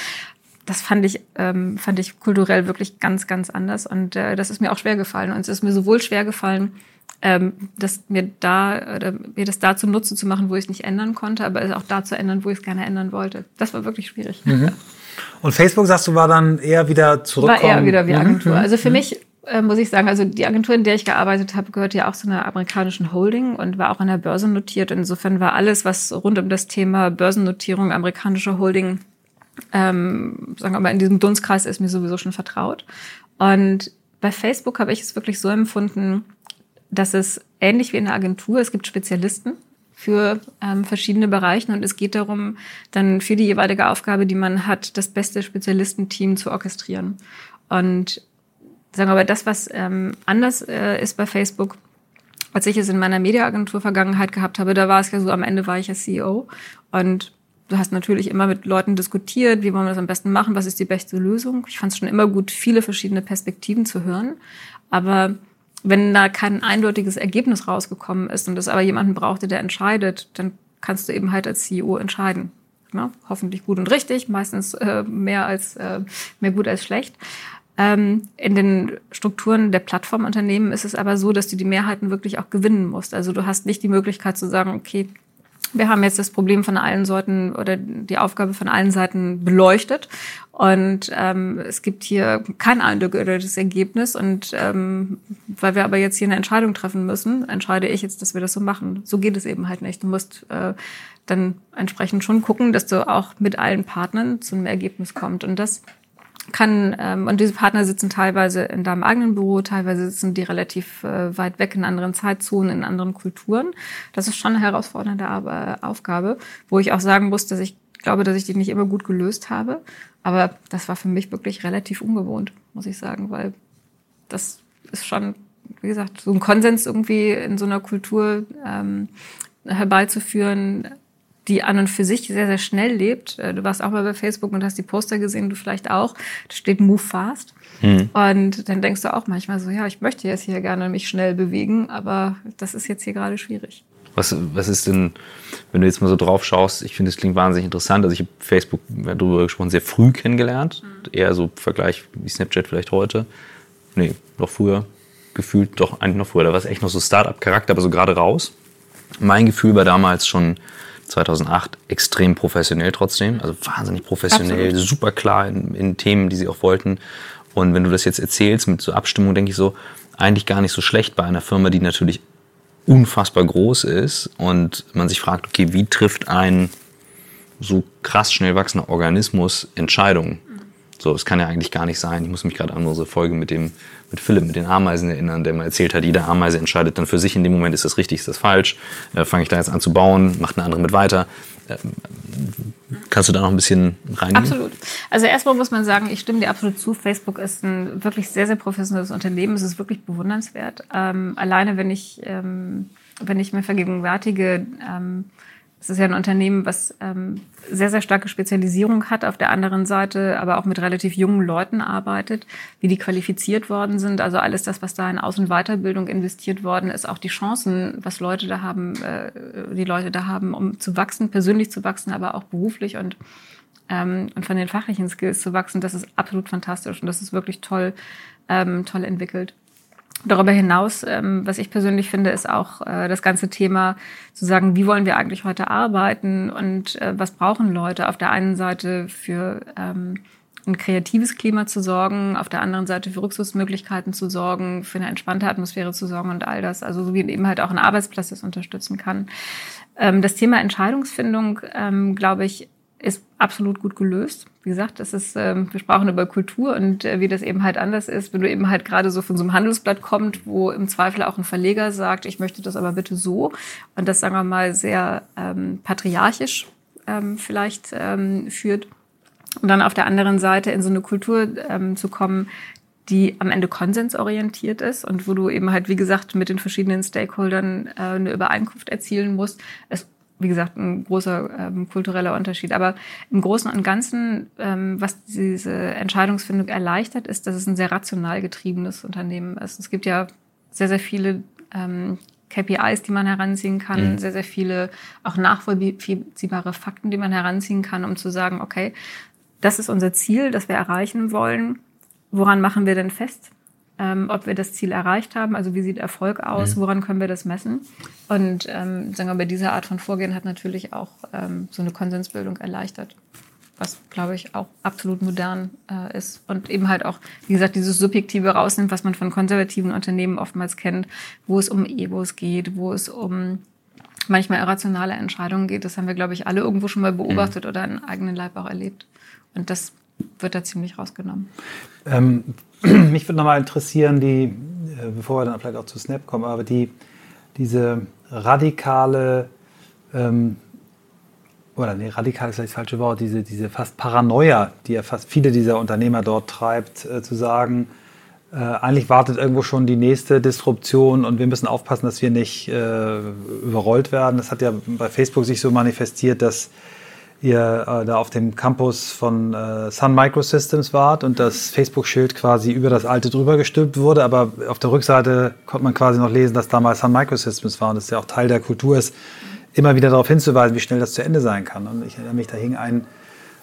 Speaker 4: Das fand ich, ähm, fand ich kulturell wirklich ganz, ganz anders. Und äh, das ist mir auch schwer gefallen. Und es ist mir sowohl schwer gefallen, ähm, das mir da oder mir das da zunutze zu machen, wo ich es nicht ändern konnte, aber es auch da zu ändern, wo ich es gerne ändern wollte. Das war wirklich schwierig. Mhm.
Speaker 2: Und Facebook, sagst du, war dann eher wieder zurückkommen?
Speaker 4: War eher wieder wie mhm. Agentur. Also für mhm. mich äh, muss ich sagen, also die Agentur, in der ich gearbeitet habe, gehört ja auch zu einer amerikanischen Holding und war auch an der Börse notiert. Insofern war alles, was rund um das Thema Börsennotierung, amerikanische Holding, ähm, sagen wir mal, in diesem Dunstkreis ist mir sowieso schon vertraut. Und bei Facebook habe ich es wirklich so empfunden, dass es ähnlich wie in der Agentur, es gibt Spezialisten, für ähm, verschiedene Bereiche und es geht darum, dann für die jeweilige Aufgabe, die man hat, das beste Spezialistenteam zu orchestrieren. Und sagen wir mal, das, was ähm, anders äh, ist bei Facebook, als ich es in meiner Mediaagentur-Vergangenheit gehabt habe, da war es ja so, am Ende war ich ja CEO und du hast natürlich immer mit Leuten diskutiert, wie wollen wir das am besten machen, was ist die beste Lösung. Ich fand es schon immer gut, viele verschiedene Perspektiven zu hören, aber wenn da kein eindeutiges Ergebnis rausgekommen ist und es aber jemanden brauchte, der entscheidet, dann kannst du eben halt als CEO entscheiden. Ja, hoffentlich gut und richtig, meistens äh, mehr als äh, mehr gut als schlecht. Ähm, in den Strukturen der Plattformunternehmen ist es aber so, dass du die Mehrheiten wirklich auch gewinnen musst. Also du hast nicht die Möglichkeit zu sagen, okay, wir haben jetzt das Problem von allen Seiten oder die Aufgabe von allen Seiten beleuchtet und ähm, es gibt hier kein eindeutiges Ergebnis und ähm, weil wir aber jetzt hier eine Entscheidung treffen müssen, entscheide ich jetzt, dass wir das so machen. So geht es eben halt nicht. Du musst äh, dann entsprechend schon gucken, dass du auch mit allen Partnern zu einem Ergebnis kommst und das kann, ähm, und diese Partner sitzen teilweise in deinem eigenen Büro, teilweise sitzen die relativ äh, weit weg in anderen Zeitzonen, in anderen Kulturen. Das ist schon eine herausfordernde Aufgabe, wo ich auch sagen muss, dass ich glaube, dass ich die nicht immer gut gelöst habe. Aber das war für mich wirklich relativ ungewohnt, muss ich sagen, weil das ist schon, wie gesagt, so ein Konsens irgendwie in so einer Kultur ähm, herbeizuführen, die an und für sich sehr, sehr schnell lebt. Äh, du warst auch mal bei Facebook und hast die Poster gesehen, du vielleicht auch. Da steht Move Fast. Mhm. Und dann denkst du auch manchmal so, ja, ich möchte jetzt hier gerne mich schnell bewegen, aber das ist jetzt hier gerade schwierig.
Speaker 1: Was, was ist denn, wenn du jetzt mal so drauf schaust, ich finde, das klingt wahnsinnig interessant. Also ich habe Facebook, darüber gesprochen, sehr früh kennengelernt. Mhm. Eher so im Vergleich wie Snapchat vielleicht heute. Nee, noch früher. Gefühlt doch eigentlich noch früher. Da war es echt noch so Start-up-Charakter, aber so gerade raus. Mein Gefühl war damals schon 2008 extrem professionell trotzdem, also wahnsinnig professionell, Absolut. super klar in, in, Themen, die sie auch wollten. Und wenn du das jetzt erzählst mit so Abstimmung, denke ich so, eigentlich gar nicht so schlecht bei einer Firma, die natürlich unfassbar groß ist und man sich fragt, okay, wie trifft ein so krass schnell wachsender Organismus Entscheidungen? So, es kann ja eigentlich gar nicht sein. Ich muss mich gerade an unsere Folge mit dem, mit Philipp, mit den Ameisen erinnern, der mal erzählt hat, jede Ameise entscheidet dann für sich in dem Moment, ist das richtig, ist das falsch? Äh, Fange ich da jetzt an zu bauen? Macht eine andere mit weiter? Äh, kannst du da noch ein bisschen rein?
Speaker 4: Absolut. Also erstmal muss man sagen, ich stimme dir absolut zu. Facebook ist ein wirklich sehr, sehr professionelles Unternehmen. Es ist wirklich bewundernswert. Ähm, alleine, wenn ich, ähm, wenn ich mir vergegenwärtige, ähm, es ist ja ein Unternehmen, was ähm, sehr, sehr starke Spezialisierung hat, auf der anderen Seite aber auch mit relativ jungen Leuten arbeitet, wie die qualifiziert worden sind. Also alles das, was da in Aus- und Weiterbildung investiert worden ist, auch die Chancen, was Leute da haben, äh, die Leute da haben, um zu wachsen, persönlich zu wachsen, aber auch beruflich und ähm, und von den fachlichen Skills zu wachsen, das ist absolut fantastisch und das ist wirklich toll, ähm, toll entwickelt. Darüber hinaus, ähm, was ich persönlich finde, ist auch äh, das ganze Thema zu sagen, wie wollen wir eigentlich heute arbeiten und äh, was brauchen Leute? Auf der einen Seite für ähm, ein kreatives Klima zu sorgen, auf der anderen Seite für Rückzugsmöglichkeiten zu sorgen, für eine entspannte Atmosphäre zu sorgen und all das. Also so wie eben halt auch ein Arbeitsplatz das unterstützen kann. Ähm, das Thema Entscheidungsfindung, ähm, glaube ich, ist absolut gut gelöst. Wie gesagt, das ist, ähm, wir sprachen über Kultur und äh, wie das eben halt anders ist, wenn du eben halt gerade so von so einem Handelsblatt kommt, wo im Zweifel auch ein Verleger sagt, ich möchte das aber bitte so und das, sagen wir mal, sehr ähm, patriarchisch ähm, vielleicht ähm, führt. Und dann auf der anderen Seite in so eine Kultur ähm, zu kommen, die am Ende konsensorientiert ist und wo du eben halt, wie gesagt, mit den verschiedenen Stakeholdern äh, eine Übereinkunft erzielen musst. Es wie gesagt, ein großer ähm, kultureller Unterschied. Aber im Großen und Ganzen, ähm, was diese Entscheidungsfindung erleichtert, ist, dass es ein sehr rational getriebenes Unternehmen ist. Es gibt ja sehr, sehr viele ähm, KPIs, die man heranziehen kann, mhm. sehr, sehr viele auch nachvollziehbare Fakten, die man heranziehen kann, um zu sagen, okay, das ist unser Ziel, das wir erreichen wollen. Woran machen wir denn fest? Ähm, ob wir das Ziel erreicht haben, also wie sieht Erfolg aus, mhm. woran können wir das messen. Und ähm, sagen wir, bei dieser Art von Vorgehen hat natürlich auch ähm, so eine Konsensbildung erleichtert, was, glaube ich, auch absolut modern äh, ist und eben halt auch, wie gesagt, dieses Subjektive rausnimmt, was man von konservativen Unternehmen oftmals kennt, wo es um Egos geht, wo es um manchmal irrationale Entscheidungen geht. Das haben wir, glaube ich, alle irgendwo schon mal beobachtet mhm. oder in eigenen Leib auch erlebt. Und das wird da ziemlich rausgenommen.
Speaker 2: Ähm, mich würde nochmal interessieren, die, äh, bevor wir dann vielleicht auch zu Snap kommen, aber die, diese radikale, ähm, oder nee, radikal ist vielleicht das falsche Wort, diese, diese fast Paranoia, die ja fast viele dieser Unternehmer dort treibt, äh, zu sagen, äh, eigentlich wartet irgendwo schon die nächste Disruption und wir müssen aufpassen, dass wir nicht äh, überrollt werden. Das hat ja bei Facebook sich so manifestiert, dass ihr äh, da auf dem Campus von äh, Sun Microsystems wart und das Facebook-Schild quasi über das alte drüber gestülpt wurde, aber auf der Rückseite konnte man quasi noch lesen, dass damals Sun Microsystems war und das ja auch Teil der Kultur ist, immer wieder darauf hinzuweisen, wie schnell das zu Ende sein kann. Und ich erinnere mich, da hing ein,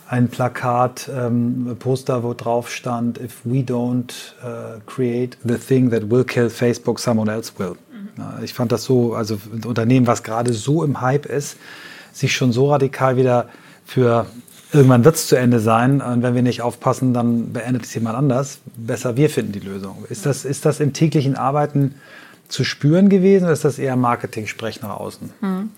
Speaker 2: ein Plakat, ähm, Poster, wo drauf stand, if we don't uh, create the thing that will kill Facebook, someone else will. Mhm. Ich fand das so, also ein Unternehmen, was gerade so im Hype ist, sich schon so radikal wieder für irgendwann wird es zu Ende sein und wenn wir nicht aufpassen, dann beendet es jemand anders. Besser wir finden die Lösung. Ist das, ist das im täglichen Arbeiten zu spüren gewesen oder ist das eher Marketing-Sprech nach außen? Hm.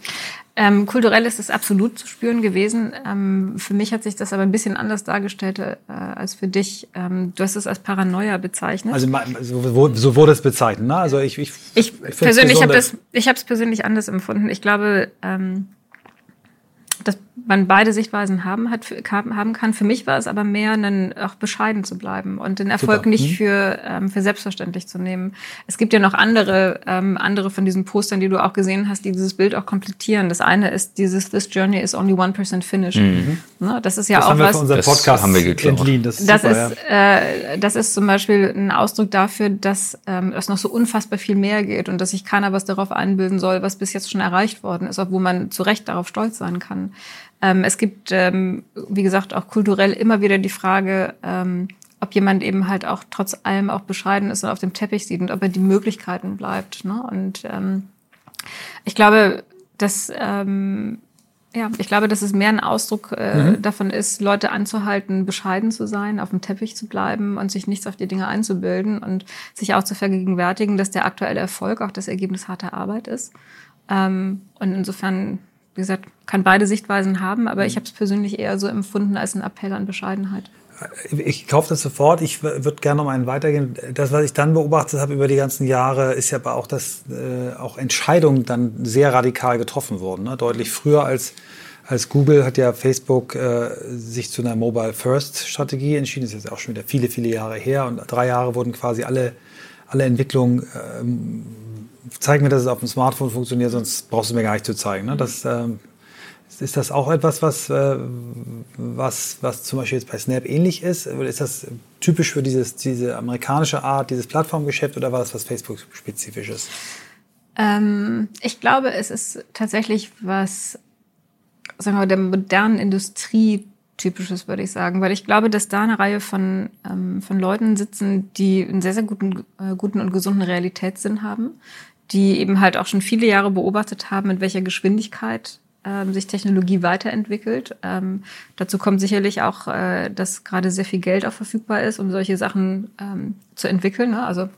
Speaker 4: Ähm, kulturell ist es absolut zu spüren gewesen. Ähm, für mich hat sich das aber ein bisschen anders dargestellt äh, als für dich. Ähm, du hast es als Paranoia bezeichnet.
Speaker 2: Also so, so wurde es bezeichnet. Ne? Also ich, ich,
Speaker 4: ich, ich persönlich habe das, ich habe es persönlich anders empfunden. Ich glaube, ähm, man beide Sichtweisen haben, hat, haben kann. Für mich war es aber mehr, einen, auch bescheiden zu bleiben und den Erfolg Super. nicht mhm. für, ähm, für selbstverständlich zu nehmen. Es gibt ja noch andere, ähm, andere von diesen Postern, die du auch gesehen hast, die dieses Bild auch komplettieren. Das eine ist dieses This Journey is only one percent finished. Mhm. Ne, das ist ja
Speaker 2: das
Speaker 4: auch
Speaker 2: haben wir
Speaker 4: was.
Speaker 2: Für unseren Podcast haben wir geklaut.
Speaker 4: Das, ist, das, super, ist ja. äh, das ist zum Beispiel ein Ausdruck dafür, dass ähm, es noch so unfassbar viel mehr geht und dass sich keiner was darauf einbilden soll, was bis jetzt schon erreicht worden ist, obwohl man zu Recht darauf stolz sein kann. Ähm, es gibt, ähm, wie gesagt, auch kulturell immer wieder die Frage, ähm, ob jemand eben halt auch trotz allem auch bescheiden ist und auf dem Teppich sieht und ob er die Möglichkeiten bleibt. Ne? Und ähm, ich glaube, dass ähm, ja, ich glaube, dass es mehr ein Ausdruck äh, mhm. davon ist, Leute anzuhalten, bescheiden zu sein, auf dem Teppich zu bleiben und sich nichts auf die Dinge einzubilden und sich auch zu vergegenwärtigen, dass der aktuelle Erfolg auch das Ergebnis harter Arbeit ist. Ähm, und insofern wie gesagt, kann beide Sichtweisen haben, aber ich habe es persönlich eher so empfunden als ein Appell an Bescheidenheit.
Speaker 2: Ich kaufe das sofort. Ich würde gerne noch einen weitergehen. Das, was ich dann beobachtet habe über die ganzen Jahre, ist ja aber auch, dass äh, auch Entscheidungen dann sehr radikal getroffen wurden. Ne? Deutlich früher als, als Google hat ja Facebook äh, sich zu einer Mobile First Strategie entschieden. Das ist jetzt auch schon wieder viele, viele Jahre her. Und drei Jahre wurden quasi alle, alle Entwicklungen ähm, zeig mir, dass es auf dem Smartphone funktioniert, sonst brauchst du mir gar nicht zu zeigen. Ne? Das, ähm, ist das auch etwas, was, äh, was, was zum Beispiel jetzt bei Snap ähnlich ist? Oder ist das typisch für dieses, diese amerikanische Art, dieses Plattformgeschäft oder war das was Facebook-spezifisches?
Speaker 4: Ähm, ich glaube, es ist tatsächlich was, sagen wir, der modernen Industrie typisches, würde ich sagen, weil ich glaube, dass da eine Reihe von, ähm, von Leuten sitzen, die einen sehr, sehr guten, äh, guten und gesunden Realitätssinn haben, die eben halt auch schon viele Jahre beobachtet haben, in welcher Geschwindigkeit ähm, sich Technologie weiterentwickelt. Ähm, dazu kommt sicherlich auch, äh, dass gerade sehr viel Geld auch verfügbar ist, um solche Sachen ähm, zu entwickeln. Ne? Also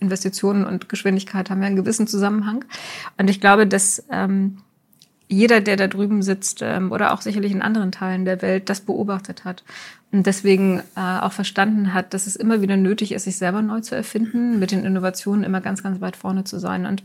Speaker 4: Investitionen und Geschwindigkeit haben ja einen gewissen Zusammenhang. Und ich glaube, dass ähm, jeder, der da drüben sitzt ähm, oder auch sicherlich in anderen Teilen der Welt, das beobachtet hat und deswegen äh, auch verstanden hat, dass es immer wieder nötig ist, sich selber neu zu erfinden, mit den Innovationen immer ganz, ganz weit vorne zu sein. Und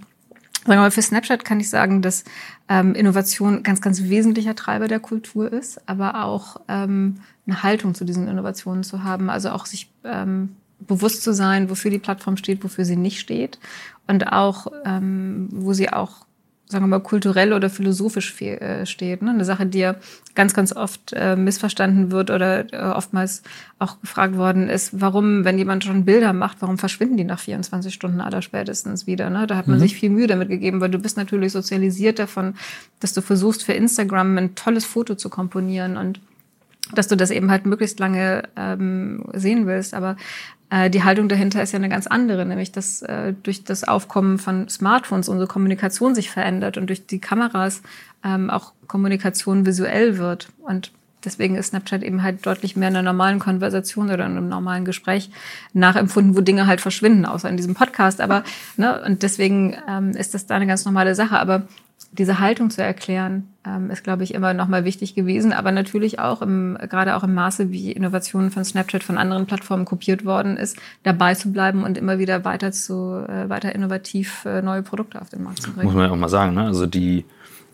Speaker 4: sagen wir mal, für Snapchat kann ich sagen, dass ähm, Innovation ganz, ganz wesentlicher Treiber der Kultur ist, aber auch ähm, eine Haltung zu diesen Innovationen zu haben, also auch sich ähm, bewusst zu sein, wofür die Plattform steht, wofür sie nicht steht und auch, ähm, wo sie auch sagen wir mal, kulturell oder philosophisch äh, steht. Ne? Eine Sache, die ja ganz, ganz oft äh, missverstanden wird oder äh, oftmals auch gefragt worden ist, warum, wenn jemand schon Bilder macht, warum verschwinden die nach 24 Stunden aller spätestens wieder? Ne? Da hat man mhm. sich viel Mühe damit gegeben, weil du bist natürlich sozialisiert davon, dass du versuchst, für Instagram ein tolles Foto zu komponieren und dass du das eben halt möglichst lange ähm, sehen willst. Aber die Haltung dahinter ist ja eine ganz andere, nämlich dass äh, durch das Aufkommen von Smartphones unsere Kommunikation sich verändert und durch die Kameras ähm, auch Kommunikation visuell wird. Und deswegen ist Snapchat eben halt deutlich mehr in einer normalen Konversation oder in einem normalen Gespräch nachempfunden, wo Dinge halt verschwinden, außer in diesem Podcast. Aber ne, und deswegen ähm, ist das da eine ganz normale Sache. Aber diese Haltung zu erklären, ähm, ist, glaube ich, immer nochmal wichtig gewesen. Aber natürlich auch im, gerade auch im Maße, wie Innovationen von Snapchat von anderen Plattformen kopiert worden ist, dabei zu bleiben und immer wieder weiter zu, äh, weiter innovativ äh, neue Produkte auf den Markt zu bringen.
Speaker 1: Muss man ja auch mal sagen, ne? Also die,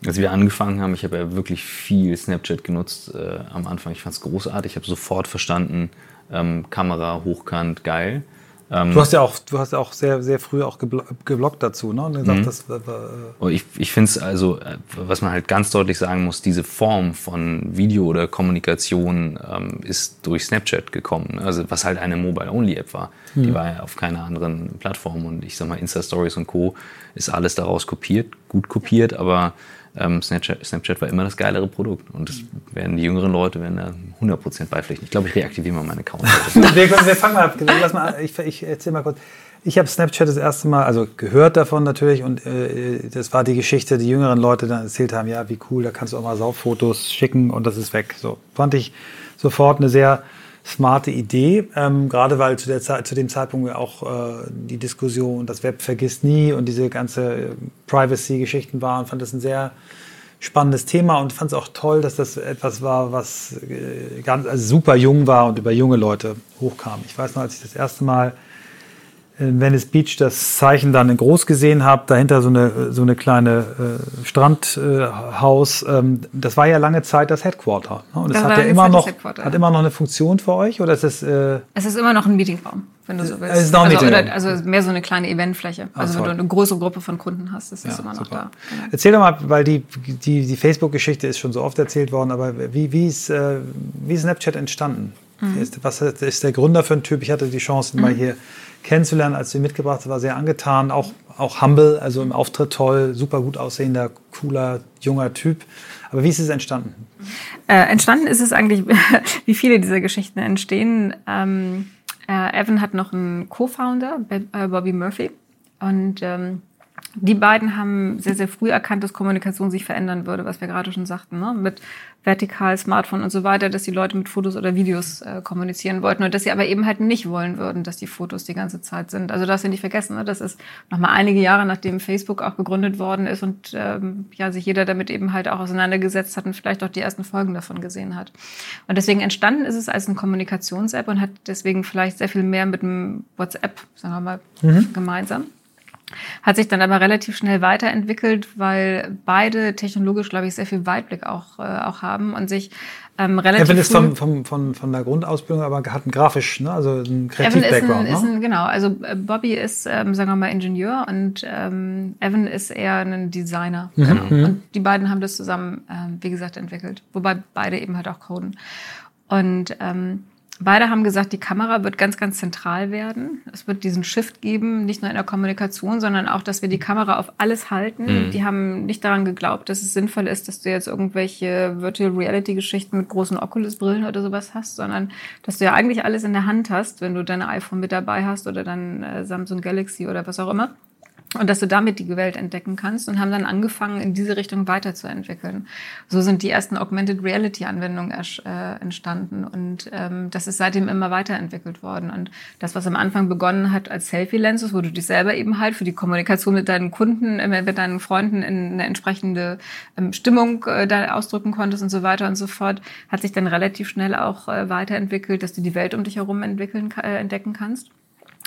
Speaker 1: als wir angefangen haben, ich habe ja wirklich viel Snapchat genutzt äh, am Anfang. Ich fand es großartig. Ich habe sofort verstanden, ähm, Kamera hochkant, geil.
Speaker 2: Ähm, du hast ja auch, du hast ja auch sehr, sehr früh auch geblockt dazu, ne? Und gesagt,
Speaker 1: mhm. das, äh, oh, ich ich finde es also, äh, was man halt ganz deutlich sagen muss, diese Form von Video oder Kommunikation ähm, ist durch Snapchat gekommen. Also was halt eine Mobile-Only-App war. Mhm. Die war ja auf keiner anderen Plattform. Und ich sag mal, Insta-Stories und Co. ist alles daraus kopiert, gut kopiert, aber ähm, Snapchat, Snapchat war immer das geilere Produkt. Und das werden die jüngeren Leute werden da 100% beipflichten. Ich glaube, ich reaktiviere mal meine Account.
Speaker 2: wir, wir fangen mal, lass mal ich, ich erzähle mal kurz. Ich habe Snapchat das erste Mal, also gehört davon natürlich und äh, das war die Geschichte, die jüngeren Leute dann erzählt haben, ja, wie cool, da kannst du auch mal Sauffotos schicken und das ist weg. So fand ich sofort eine sehr smarte Idee, ähm, gerade weil zu, der Zeit, zu dem Zeitpunkt auch äh, die Diskussion, das Web vergisst nie und diese ganze Privacy-Geschichten waren, fand das ein sehr spannendes Thema und fand es auch toll, dass das etwas war, was äh, ganz also super jung war und über junge Leute hochkam. Ich weiß noch, als ich das erste Mal Venice Beach das Zeichen dann in groß gesehen habe, dahinter so eine, so eine kleine äh, Strandhaus. Äh, ähm, das war ja lange Zeit das Headquarter. Ne? Und es hat ja immer noch, hat immer noch eine Funktion für euch oder ist es? Äh
Speaker 4: es ist immer noch ein Meetingraum, wenn du so willst.
Speaker 2: Es ist noch ein
Speaker 4: also,
Speaker 2: Meetingraum.
Speaker 4: oder, also mehr so eine kleine Eventfläche.
Speaker 2: Ah,
Speaker 4: Also wenn
Speaker 2: toll.
Speaker 4: du eine größere Gruppe von Kunden hast, ist es
Speaker 2: Ja,
Speaker 4: immer noch
Speaker 2: super.
Speaker 4: da. Genau.
Speaker 2: Erzähl doch mal, weil die, die, die Facebook-Geschichte ist schon so oft erzählt worden, aber wie, wie, ist, äh, wie ist Snapchat entstanden?
Speaker 4: Mhm.
Speaker 2: Was ist der Gründer für ein Typ? Ich hatte die Chance, ihn mal hier kennenzulernen, als du ihn mitgebracht hast, war sehr angetan, auch, auch humble, also im Auftritt toll, super gut aussehender, cooler, junger Typ. Aber wie ist es entstanden?
Speaker 4: Äh, entstanden ist es eigentlich, wie viele dieser Geschichten entstehen. Ähm, äh, Evan hat noch einen Co-Founder, äh, Bobby Murphy. Und ähm, die beiden haben sehr, sehr früh erkannt, dass Kommunikation sich verändern würde, was wir gerade schon sagten, ne? mit vertikal, Smartphone und so weiter, dass die Leute mit Fotos oder Videos äh, kommunizieren wollten und dass sie aber eben halt nicht wollen würden, dass die Fotos die ganze Zeit sind. Also das wir nicht vergessen, ne? das ist nochmal einige Jahre, nachdem Facebook auch gegründet worden ist und ähm, ja, sich jeder damit eben halt auch auseinandergesetzt hat und vielleicht auch die ersten Folgen davon gesehen hat. Und deswegen entstanden ist es als eine Kommunikations-App und hat deswegen vielleicht sehr viel mehr mit dem WhatsApp, sagen wir mal, gemeinsam. Hat sich dann aber relativ schnell weiterentwickelt, weil beide technologisch, glaube ich, sehr viel Weitblick auch, äh, auch haben und sich ähm, relativ
Speaker 2: Evan ist
Speaker 4: früh-
Speaker 2: von, von, von, der Grundausbildung, aber hat einen grafisch, ne? also einen
Speaker 4: Evan ist ein,
Speaker 2: Kreativ-Background.
Speaker 4: ist
Speaker 2: Ne?
Speaker 4: ein, genau, also äh, Bobby ist, ähm, sagen wir mal, Ingenieur und ähm, Evan ist eher ein Designer.
Speaker 2: Mhm.
Speaker 4: Genau. Und die beiden haben das zusammen, ähm, wie gesagt, entwickelt. Wobei beide eben halt auch coden. Und ähm, beide haben gesagt, die Kamera wird ganz, ganz zentral werden. Es wird diesen Shift geben, nicht nur in der Kommunikation, sondern auch, dass wir die Kamera auf alles halten. Die haben nicht daran geglaubt, dass es sinnvoll ist, dass du jetzt irgendwelche Virtual Reality Geschichten mit großen Oculus-Brillen oder sowas hast, sondern dass du ja eigentlich alles in der Hand hast, wenn du dein iPhone mit dabei hast oder dein äh, Samsung Galaxy oder was auch immer. Und dass du damit die Welt entdecken kannst und haben dann angefangen, in diese Richtung weiterzuentwickeln. So sind die ersten Augmented Reality-Anwendungen ersch- äh, entstanden und ähm, das ist seitdem immer weiterentwickelt worden. Und das, was am Anfang begonnen hat als Selfie-Lenses, wo du dich selber eben halt für die Kommunikation mit deinen Kunden, äh, mit deinen Freunden in eine entsprechende ähm, Stimmung äh, da ausdrücken konntest und so weiter und so fort, hat sich dann relativ schnell auch äh, weiterentwickelt, dass du die Welt um dich herum entwickeln, äh, entdecken kannst.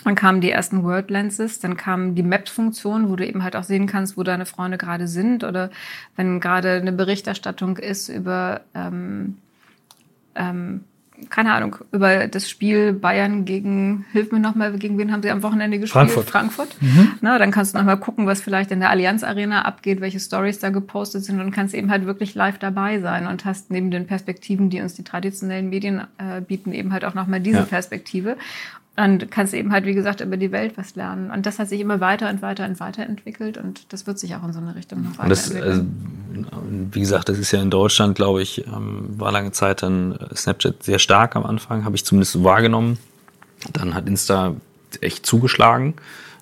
Speaker 4: Dann kamen die ersten Word Lenses, dann kam die Maps-Funktion, wo du eben halt auch sehen kannst, wo deine Freunde gerade sind oder wenn gerade eine Berichterstattung ist über, ähm, ähm, keine Ahnung, über das Spiel Bayern gegen, hilf mir nochmal, gegen wen haben sie am Wochenende gespielt?
Speaker 2: Frankfurt.
Speaker 4: Frankfurt. Na, dann kannst du nochmal gucken, was vielleicht in der Allianz Arena abgeht, welche Stories da gepostet sind und kannst eben halt wirklich live dabei sein und hast neben den Perspektiven, die uns die traditionellen Medien äh, bieten, eben halt auch nochmal diese
Speaker 1: Ja.
Speaker 4: Perspektive. Und kannst eben halt, wie gesagt, über die Welt was lernen. Und das hat sich immer weiter und weiter und weiter entwickelt und das wird sich auch in so eine Richtung noch
Speaker 3: Und das,
Speaker 4: weiterentwickeln.
Speaker 3: äh, wie gesagt, das ist ja in Deutschland, glaube ich, ähm, war lange Zeit dann Snapchat sehr stark am Anfang, habe ich zumindest so wahrgenommen. Dann hat Insta echt zugeschlagen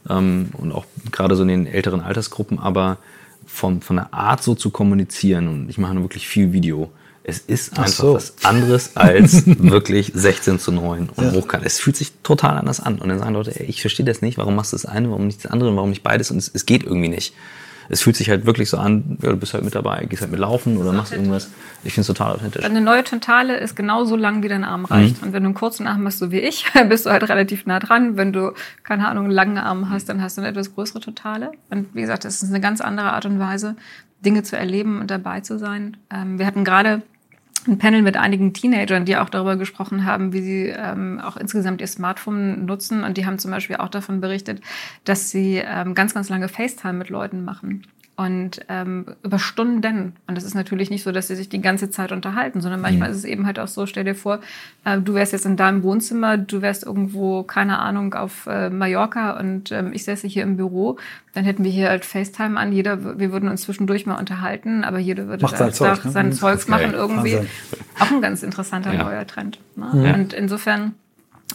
Speaker 3: ähm, und auch gerade so in den älteren Altersgruppen, aber von, von der Art so zu kommunizieren und ich mache nur wirklich viel Video. Es ist
Speaker 2: Ach
Speaker 3: einfach
Speaker 2: so.
Speaker 3: was anderes als wirklich 16 zu 9 und hochkant. Es fühlt sich total anders an. Und dann sagen Leute, ey, ich verstehe das nicht, warum machst du das eine, warum nicht das andere, warum nicht beides? Und es, es geht irgendwie nicht. Es fühlt sich halt wirklich so an, ja, du bist halt mit dabei, gehst halt mit laufen oder machst irgendwas. Ich finde es total authentisch.
Speaker 4: Eine neue Totale ist genauso lang, wie dein Arm reicht. Und wenn du einen kurzen Arm hast, so wie ich, bist du halt relativ nah dran. Wenn du, keine Ahnung, einen langen Arm hast, dann hast du eine etwas größere Totale. Und wie gesagt, das ist eine ganz andere Art und Weise, Dinge zu erleben und dabei zu sein. Ähm, wir hatten gerade ein Panel mit einigen Teenagern, die auch darüber gesprochen haben, wie sie ähm, auch insgesamt ihr Smartphone nutzen. Und die haben zum Beispiel auch davon berichtet, dass sie ähm, ganz, ganz lange FaceTime mit Leuten machen. Und ähm, über Stunden. Und das ist natürlich nicht so, dass sie sich die ganze Zeit unterhalten, sondern manchmal ist es eben halt auch so, stell dir vor, äh, du wärst jetzt in deinem Wohnzimmer, du wärst irgendwo, keine Ahnung, auf äh, Mallorca und ähm, ich säße hier im Büro, dann hätten wir hier halt FaceTime an, jeder, wir würden uns zwischendurch mal unterhalten, aber jeder würde
Speaker 2: Macht sein Zeug, ne?
Speaker 4: sein
Speaker 2: ist
Speaker 4: Zeugs machen irgendwie.
Speaker 2: Wahnsinn.
Speaker 4: Auch ein ganz interessanter
Speaker 3: Ja.
Speaker 4: neuer Trend. Ne? Und insofern,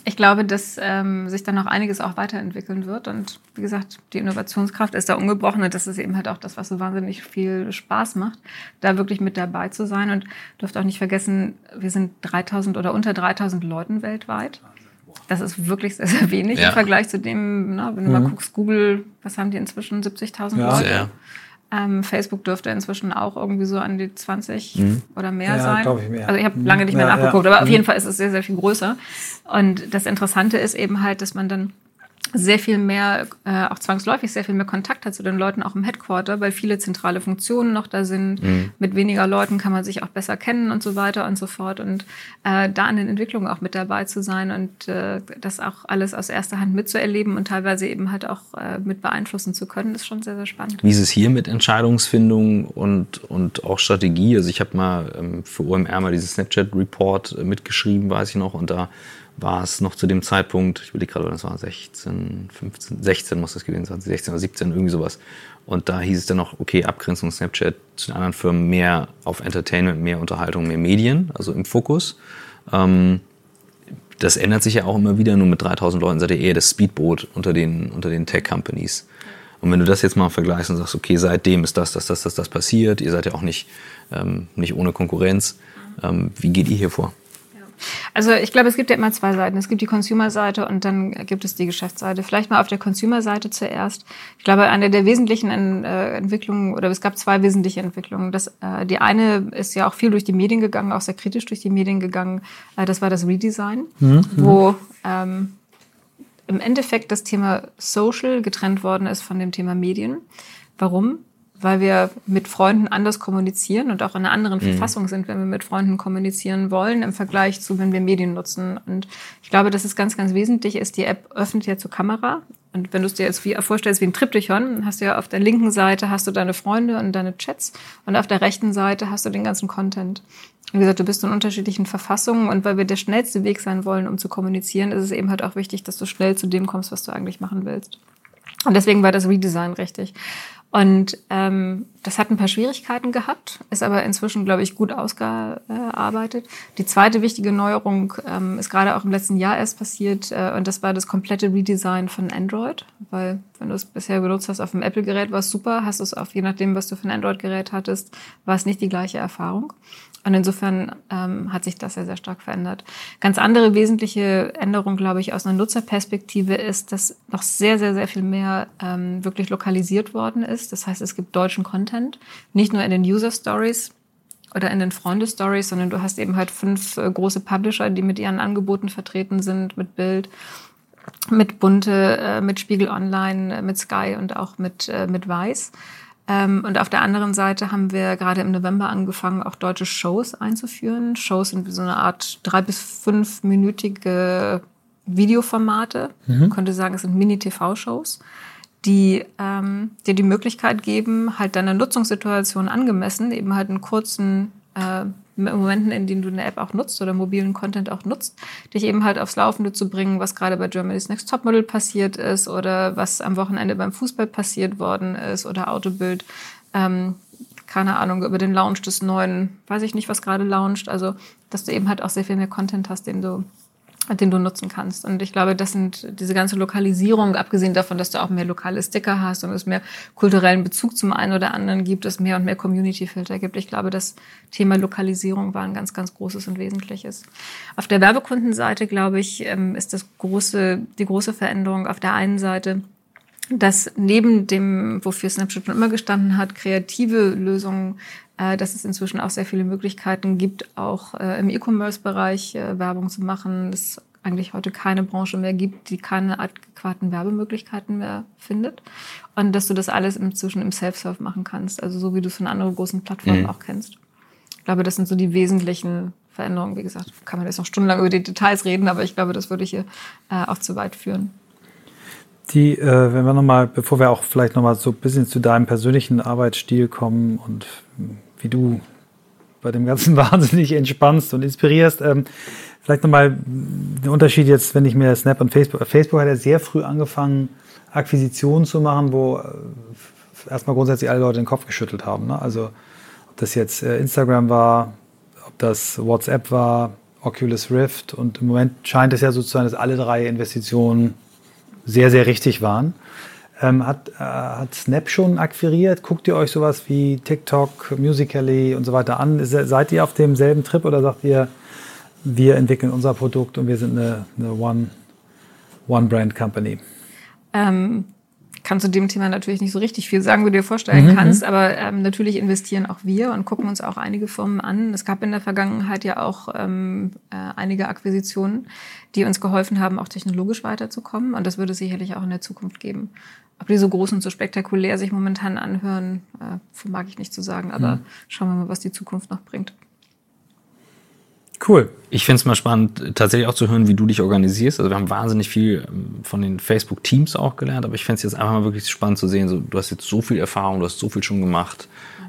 Speaker 4: ich glaube, dass ähm, sich dann noch einiges auch weiterentwickeln wird. Und wie gesagt, die Innovationskraft ist da ungebrochen. Und das ist eben halt auch das, was so wahnsinnig viel Spaß macht, da wirklich mit dabei zu sein. Und dürft auch nicht vergessen, wir sind 3000 oder unter 3000 Leuten weltweit. Das ist wirklich sehr, sehr wenig
Speaker 3: Ja.
Speaker 4: im Vergleich zu dem, na, wenn du mal guckst, Google, was haben die inzwischen? 70.000
Speaker 2: Ja.
Speaker 4: Leute.
Speaker 3: Sehr.
Speaker 4: Ähm, Facebook dürfte inzwischen auch irgendwie so an die 20 mhm. oder mehr
Speaker 2: ja,
Speaker 4: sein.
Speaker 2: Ich mehr.
Speaker 4: Also ich habe lange nicht mehr ja, nachgeguckt, aber auf jeden Fall ist es sehr, sehr viel größer. Und das Interessante ist eben halt, dass man dann sehr viel mehr, äh, auch zwangsläufig sehr viel mehr Kontakt hat zu den Leuten auch im Headquarter, weil viele zentrale Funktionen noch da sind. Mhm. Mit weniger Leuten kann man sich auch besser kennen und so weiter und so fort. Und äh, da an den Entwicklungen auch mit dabei zu sein und äh, das auch alles aus erster Hand mitzuerleben und teilweise eben halt auch äh, mit beeinflussen zu können, ist schon sehr, sehr spannend.
Speaker 3: Wie ist es hier mit Entscheidungsfindung und, und auch Strategie? Also ich habe mal ähm, für OMR mal dieses Snapchat-Report äh, mitgeschrieben, weiß ich noch, und da war es noch zu dem Zeitpunkt, ich überlege gerade, das war 16, 15, 16 muss das gewesen sein, 16 oder 17, irgendwie sowas. Und da hieß es dann noch, okay, Abgrenzung Snapchat zu den anderen Firmen mehr auf Entertainment, mehr Unterhaltung, mehr Medien, also im Fokus. Ähm, das ändert sich ja auch immer wieder, nur mit 3000 Leuten seid ihr eher das Speedboot unter den, unter den Tech-Companies. Und wenn du das jetzt mal vergleichst und sagst, okay, seitdem ist das, das, das, das, das passiert, ihr seid ja auch nicht, ähm, nicht ohne Konkurrenz, ähm, wie geht ihr hier vor?
Speaker 4: Also ich glaube, es gibt ja immer zwei Seiten. Es gibt die Consumer-Seite und dann gibt es die Geschäftsseite. Vielleicht mal auf der Consumer-Seite zuerst. Ich glaube, eine der wesentlichen äh, Entwicklungen, oder es gab zwei wesentliche Entwicklungen. Das, äh, die eine ist ja auch viel durch die Medien gegangen, auch sehr kritisch durch die Medien gegangen. Äh, das war das Redesign, mhm. wo ähm, im Endeffekt das Thema Social getrennt worden ist von dem Thema Medien. Warum? Weil wir mit Freunden anders kommunizieren und auch in einer anderen mhm. Verfassung sind, wenn wir mit Freunden kommunizieren wollen, im Vergleich zu, wenn wir Medien nutzen. Und ich glaube, dass es ganz, ganz wesentlich ist, die App öffnet ja zur Kamera. Und wenn du es dir jetzt wie, vorstellst wie ein Triptychon, hast du ja auf der linken Seite hast du deine Freunde und deine Chats und auf der rechten Seite hast du den ganzen Content. Wie gesagt, du bist in unterschiedlichen Verfassungen und weil wir der schnellste Weg sein wollen, um zu kommunizieren, ist es eben halt auch wichtig, dass du schnell zu dem kommst, was du eigentlich machen willst. Und deswegen war das Redesign richtig. Und ähm, das hat ein paar Schwierigkeiten gehabt, ist aber inzwischen, glaube ich, gut ausgearbeitet. Die zweite wichtige Neuerung ähm, ist gerade auch im letzten Jahr erst passiert äh, und das war das komplette Redesign von Android, weil wenn du es bisher benutzt hast auf dem Apple-Gerät, war es super, hast du es auf je nachdem, was du für ein Android-Gerät hattest, war es nicht die gleiche Erfahrung. Und insofern ähm, hat sich das sehr, sehr stark verändert. Ganz andere wesentliche Änderung, glaube ich, aus einer Nutzerperspektive ist, dass noch sehr, sehr, sehr viel mehr ähm, wirklich lokalisiert worden ist. Das heißt, es gibt deutschen Content, nicht nur in den User Stories oder in den Freunde Stories, sondern du hast eben halt fünf äh, große Publisher, die mit ihren Angeboten vertreten sind, mit Bild, mit Bunte, äh, mit Spiegel Online, äh, mit Sky und auch mit, äh, mit Weiß. Ähm, und auf der anderen Seite haben wir gerade im November angefangen, auch deutsche Shows einzuführen. Shows sind so eine Art drei- bis fünfminütige Videoformate. Mhm. Man könnte sagen, es sind Mini-TV-Shows, die ähm, dir die Möglichkeit geben, halt deiner Nutzungssituation angemessen, eben halt einen kurzen äh, Momenten, in denen du eine App auch nutzt oder mobilen Content auch nutzt, dich eben halt aufs Laufende zu bringen, was gerade bei Germany's Next Topmodel passiert ist oder was am Wochenende beim Fußball passiert worden ist oder Autobild. Ähm, keine Ahnung, über den Launch des neuen, weiß ich nicht, was gerade launcht. Also, dass du eben halt auch sehr viel mehr Content hast, den du den du nutzen kannst. Und ich glaube, das sind diese ganze Lokalisierung, abgesehen davon, dass du auch mehr lokale Sticker hast und es mehr kulturellen Bezug zum einen oder anderen gibt, es mehr und mehr Community-Filter gibt. Ich glaube, das Thema Lokalisierung war ein ganz, ganz großes und wesentliches. Auf der Werbekundenseite, glaube ich, ähm, ist das große, die große Veränderung auf der einen Seite, dass neben dem, wofür Snapchat schon immer gestanden hat, kreative Lösungen äh, dass es inzwischen auch sehr viele Möglichkeiten gibt, auch äh, im E-Commerce-Bereich äh, Werbung zu machen. Es eigentlich heute keine Branche mehr gibt, die keine adäquaten Werbemöglichkeiten mehr findet. Und dass du das alles inzwischen im Self-Serve machen kannst, also so wie du es von anderen großen Plattformen mhm. auch kennst. Ich glaube, das sind so die wesentlichen Veränderungen. Wie gesagt, kann man jetzt noch stundenlang über die Details reden, aber ich glaube, das würde hier äh, auch zu weit führen.
Speaker 2: Die, äh, wenn wir nochmal, bevor wir auch vielleicht nochmal so ein bisschen zu deinem persönlichen Arbeitsstil kommen und wie du bei dem Ganzen wahnsinnig entspannst und inspirierst, ähm, vielleicht nochmal den Unterschied jetzt, wenn ich mir Snap und Facebook, Facebook hat ja sehr früh angefangen, Akquisitionen zu machen, wo äh, erstmal grundsätzlich alle Leute den Kopf geschüttelt haben. Ne? Also ob das jetzt äh, Instagram war, ob das WhatsApp war, Oculus Rift und im Moment scheint es ja so zu sein, dass alle drei Investitionen sehr, sehr richtig waren. Ähm, hat, äh, hat Snap schon akquiriert? Guckt ihr euch sowas wie TikTok, Musical.ly und so weiter an? Seid ihr auf demselben Trip oder sagt ihr, wir entwickeln unser Produkt und wir sind eine, eine One, One?
Speaker 4: Ähm, kann zu dem Thema natürlich nicht so richtig viel sagen, wie du dir vorstellen mhm. kannst, aber ähm, natürlich investieren auch wir und gucken uns auch einige Firmen an. Es gab in der Vergangenheit ja auch ähm, äh, einige Akquisitionen, die uns geholfen haben, auch technologisch weiterzukommen und das würde es sicherlich auch in der Zukunft geben. Ob die so groß und so spektakulär sich momentan anhören, äh, vermag ich nicht zu sagen, aber mhm. schauen wir mal, was die Zukunft noch bringt.
Speaker 3: Cool. Ich finde es mal spannend, tatsächlich auch zu hören, wie du dich organisierst. Also wir haben wahnsinnig viel ähm, von den Facebook-Teams auch gelernt, aber ich finde es jetzt einfach mal wirklich spannend zu sehen. So, du hast jetzt so viel Erfahrung, du hast so viel schon gemacht.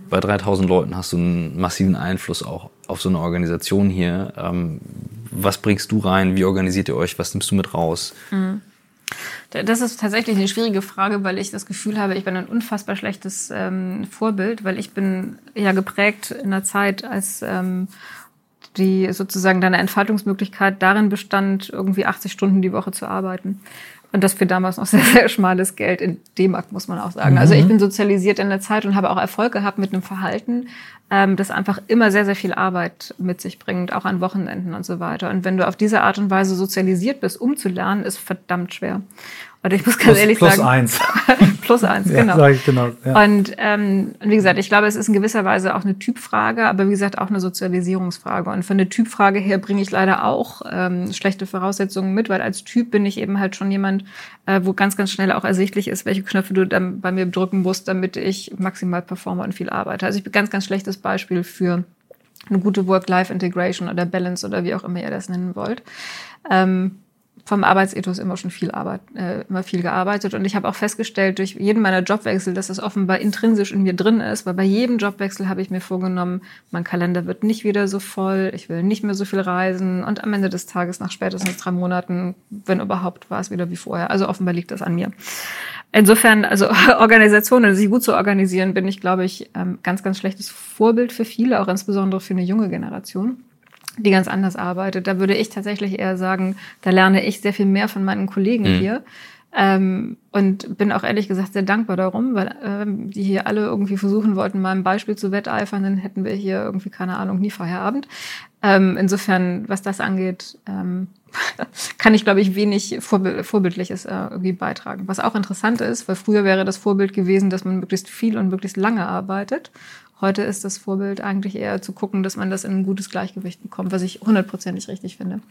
Speaker 3: Bei 3000 Leuten hast du einen massiven Einfluss auch auf so eine Organisation hier. Ähm, was bringst du rein? Wie organisiert ihr euch? Was nimmst du mit raus? Mhm.
Speaker 4: Das ist tatsächlich eine schwierige Frage, weil ich das Gefühl habe, ich bin ein unfassbar schlechtes ähm, Vorbild, weil ich bin ja geprägt in der Zeit, als ähm, die sozusagen deine Entfaltungsmöglichkeit darin bestand, irgendwie 80 Stunden die Woche zu arbeiten. Und das für damals noch sehr, sehr schmales Geld in D-Mark, muss man auch sagen. Mhm. Also ich bin sozialisiert in der Zeit und habe auch Erfolg gehabt mit einem Verhalten, ähm, das einfach immer sehr, sehr viel Arbeit mit sich bringt, auch an Wochenenden und so weiter. Und wenn du auf diese Art und Weise sozialisiert bist, um zu lernen, ist verdammt schwer. Und ich muss ganz plus, ehrlich
Speaker 2: plus
Speaker 4: sagen.
Speaker 2: Eins.
Speaker 4: plus eins. genau. Ja, ich genau ja. Und ähm, wie gesagt, ich glaube, es ist in gewisser Weise auch eine Typfrage, aber wie gesagt auch eine Sozialisierungsfrage. Und von der Typfrage her bringe ich leider auch ähm, schlechte Voraussetzungen mit, weil als Typ bin ich eben halt schon jemand, äh, wo ganz, ganz schnell auch ersichtlich ist, welche Knöpfe du dann bei mir drücken musst, damit ich maximal performe und viel arbeite. Also ich bin ganz, ganz schlechtes Beispiel für eine gute Work-Life-Integration oder Balance oder wie auch immer ihr das nennen wollt. Ähm, vom Arbeitsethos immer schon viel Arbeit, äh, immer viel gearbeitet. Und ich habe auch festgestellt durch jeden meiner Jobwechsel, dass das offenbar intrinsisch in mir drin ist, weil bei jedem Jobwechsel habe ich mir vorgenommen, mein Kalender wird nicht wieder so voll, ich will nicht mehr so viel reisen und am Ende des Tages, nach spätestens drei Monaten, wenn überhaupt, war es wieder wie vorher. Also offenbar liegt das an mir. Insofern, also Organisation, also sich gut zu organisieren, bin ich, glaube ich, ähm, ganz, ganz schlechtes Vorbild für viele, auch insbesondere für eine junge Generation die ganz anders arbeitet. Da würde ich tatsächlich eher sagen, da lerne ich sehr viel mehr von meinen Kollegen mhm. hier. Ähm, und bin auch ehrlich gesagt sehr dankbar darum, weil ähm, die hier alle irgendwie versuchen wollten, meinem Beispiel zu wetteifern, dann hätten wir hier irgendwie, keine Ahnung, nie Feierabend. Ähm, insofern, was das angeht, ähm, kann ich, glaube ich, wenig Vorbild Vorbildliches äh, irgendwie beitragen. Was auch interessant ist, weil früher wäre das Vorbild gewesen, dass man möglichst viel und möglichst lange arbeitet. Heute ist das Vorbild eigentlich eher zu gucken, dass man das in ein gutes Gleichgewicht bekommt, was ich hundertprozentig richtig finde.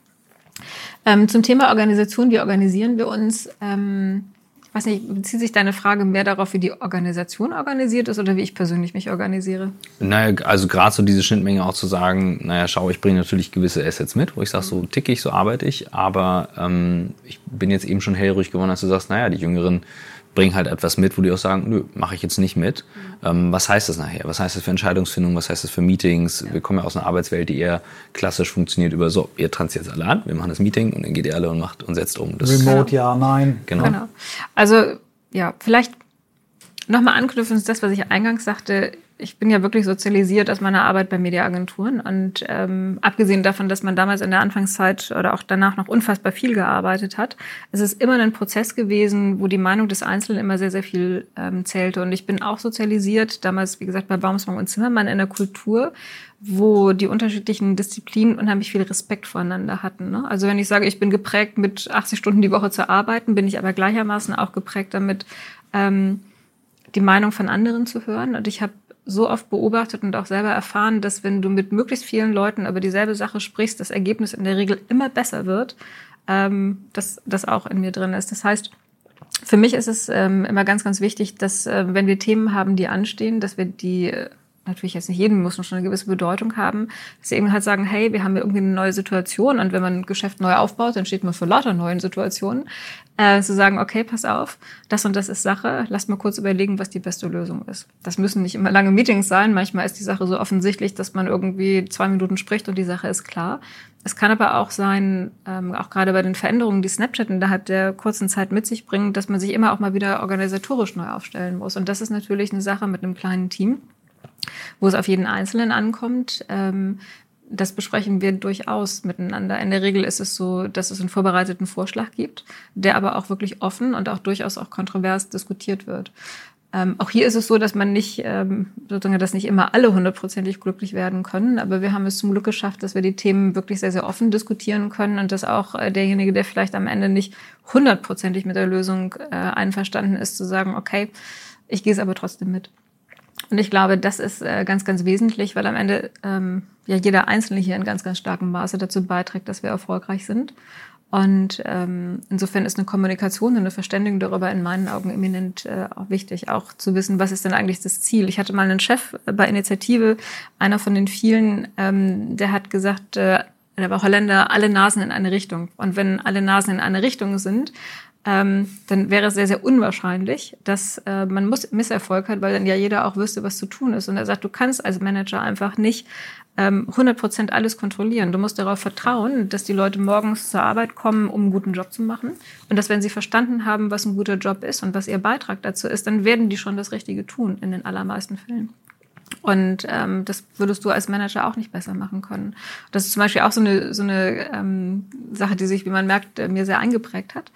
Speaker 4: Ähm, zum Thema Organisation, wie organisieren wir uns? Ähm, ich weiß nicht, bezieht sich deine Frage mehr darauf, wie die Organisation organisiert ist oder wie ich persönlich mich organisiere?
Speaker 3: Naja, also gerade so diese Schnittmenge auch zu sagen, naja, schau, ich bringe natürlich gewisse Assets mit, wo ich sage, so ticke ich, so arbeite ich, aber ähm, ich bin jetzt eben schon hellruhig geworden, dass du sagst, naja, die Jüngeren bringen halt etwas mit, wo die auch sagen, nö, mache ich jetzt nicht mit. Mhm. Ähm, was heißt das nachher? Was heißt das für Entscheidungsfindung? Was heißt das für Meetings? Ja. Wir kommen ja aus einer Arbeitswelt, die eher klassisch funktioniert über so, ihr tanzt jetzt alle an, wir machen das Meeting und dann geht ihr alle und macht und setzt um.
Speaker 2: Das Remote, genau. ja, nein.
Speaker 4: Genau. genau. Also ja, vielleicht nochmal anknüpfen ist das, was ich eingangs sagte ich bin ja wirklich sozialisiert aus meiner Arbeit bei Mediaagenturen und ähm, abgesehen davon, dass man damals in der Anfangszeit oder auch danach noch unfassbar viel gearbeitet hat, es ist immer ein Prozess gewesen, wo die Meinung des Einzelnen immer sehr, sehr viel ähm, zählte. Und ich bin auch sozialisiert, damals, wie gesagt, bei Baumsbaum und Zimmermann in der Kultur, wo die unterschiedlichen Disziplinen unheimlich viel Respekt voreinander hatten. Ne? Also wenn ich sage, ich bin geprägt, mit 80 Stunden die Woche zu arbeiten, bin ich aber gleichermaßen auch geprägt damit, ähm, die Meinung von anderen zu hören. Und ich habe so oft beobachtet und auch selber erfahren, dass wenn du mit möglichst vielen Leuten über dieselbe Sache sprichst, das Ergebnis in der Regel immer besser wird, ähm, dass das auch in mir drin ist. Das heißt, für mich ist es ähm, immer ganz, ganz wichtig, dass äh, wenn wir Themen haben, die anstehen, dass wir die äh, natürlich jetzt nicht jeden muss schon eine gewisse Bedeutung haben, dass sie eben halt sagen, hey, wir haben hier irgendwie eine neue Situation und wenn man ein Geschäft neu aufbaut, dann steht man für lauter neuen Situationen, äh, zu sagen, okay, pass auf, das und das ist Sache, lasst mal kurz überlegen, was die beste Lösung ist. Das müssen nicht immer lange Meetings sein, manchmal ist die Sache so offensichtlich, dass man irgendwie zwei Minuten spricht und die Sache ist klar. Es kann aber auch sein, ähm, auch gerade bei den Veränderungen, die Snapchat innerhalb der kurzen Zeit mit sich bringt, dass man sich immer auch mal wieder organisatorisch neu aufstellen muss. Und das ist natürlich eine Sache mit einem kleinen Team wo es auf jeden Einzelnen ankommt. Ähm, das besprechen wir durchaus miteinander. In der Regel ist es so, dass es einen vorbereiteten Vorschlag gibt, der aber auch wirklich offen und auch durchaus auch kontrovers diskutiert wird. Ähm, auch hier ist es so, dass man nicht, ähm, sozusagen, dass nicht immer alle hundertprozentig glücklich werden können, aber wir haben es zum Glück geschafft, dass wir die Themen wirklich sehr, sehr offen diskutieren können und dass auch äh, derjenige, der vielleicht am Ende nicht hundertprozentig mit der Lösung äh, einverstanden ist, zu sagen, okay, ich gehe es aber trotzdem mit. Und ich glaube, das ist äh, ganz, ganz wesentlich, weil am Ende ähm, ja jeder Einzelne hier in ganz, ganz starkem Maße dazu beiträgt, dass wir erfolgreich sind. Und ähm, insofern ist eine Kommunikation und eine Verständigung darüber in meinen Augen eminent äh, auch wichtig, auch zu wissen, was ist denn eigentlich das Ziel. Ich hatte mal einen Chef bei Initiative, einer von den vielen, ähm, der hat gesagt, äh, der war Holländer, alle Nasen in eine Richtung. Und wenn alle Nasen in eine Richtung sind, ähm, dann wäre es sehr, sehr unwahrscheinlich, dass äh, man muss Misserfolg hat, weil dann ja jeder auch wüsste, was zu tun ist. Und er sagt, du kannst als Manager einfach nicht ähm, 100 Prozent alles kontrollieren. Du musst darauf vertrauen, dass die Leute morgens zur Arbeit kommen, um einen guten Job zu machen. Und dass, wenn sie verstanden haben, was ein guter Job ist und was ihr Beitrag dazu ist, dann werden die schon das Richtige tun, in den allermeisten Fällen. Und ähm, das würdest du als Manager auch nicht besser machen können. Das ist zum Beispiel auch so eine, so eine ähm, Sache, die sich, wie man merkt, äh, mir sehr eingeprägt hat.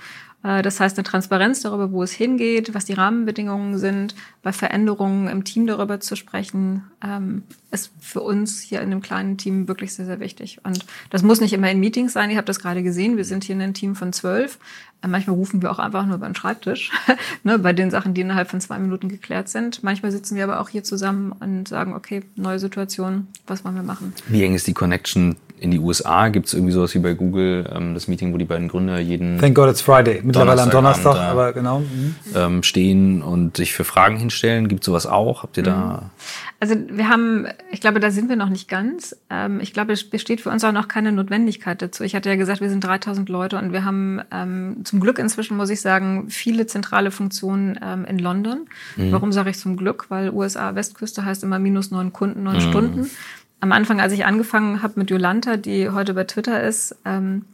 Speaker 4: Äh, das heißt, eine Transparenz darüber, wo es hingeht, was die Rahmenbedingungen sind, bei Veränderungen im Team darüber zu sprechen, ähm, ist für uns hier in einem kleinen Team wirklich sehr, sehr wichtig. Und das muss nicht immer in Meetings sein. Ich habe das gerade gesehen. Wir sind hier in einem Team von zwölf. Äh, manchmal rufen wir auch einfach nur beim Schreibtisch, ne, bei den Sachen, die innerhalb von zwei Minuten geklärt sind. Manchmal sitzen wir aber auch hier zusammen und sagen, okay, neue Situation, was wollen wir machen?
Speaker 3: Wie eng ist die Connection in die USA? Gibt es irgendwie sowas wie bei Google, ähm, das Meeting, wo die beiden Gründer jeden
Speaker 2: Thank God it's Friday, mittlerweile am Donnerstag, aber genau.
Speaker 3: Mhm. Ähm, stehen und sich für Fragen hinstellen? Gibt sowas auch? Habt ihr da... Mhm.
Speaker 4: Also wir haben, ich glaube, da sind wir noch nicht ganz. Ähm, ich glaube, es besteht für uns auch noch keine Notwendigkeit dazu. Ich hatte ja gesagt, wir sind 3000 Leute und wir haben ähm, zum Glück inzwischen, muss ich sagen, viele zentrale Funktionen ähm, in London. Mhm. Warum sage ich zum Glück? Weil USA Westküste heißt immer minus neun Kunden, neun mhm. Stunden. Am Anfang, als ich angefangen habe mit Jolanta, die heute bei Twitter ist, ähm,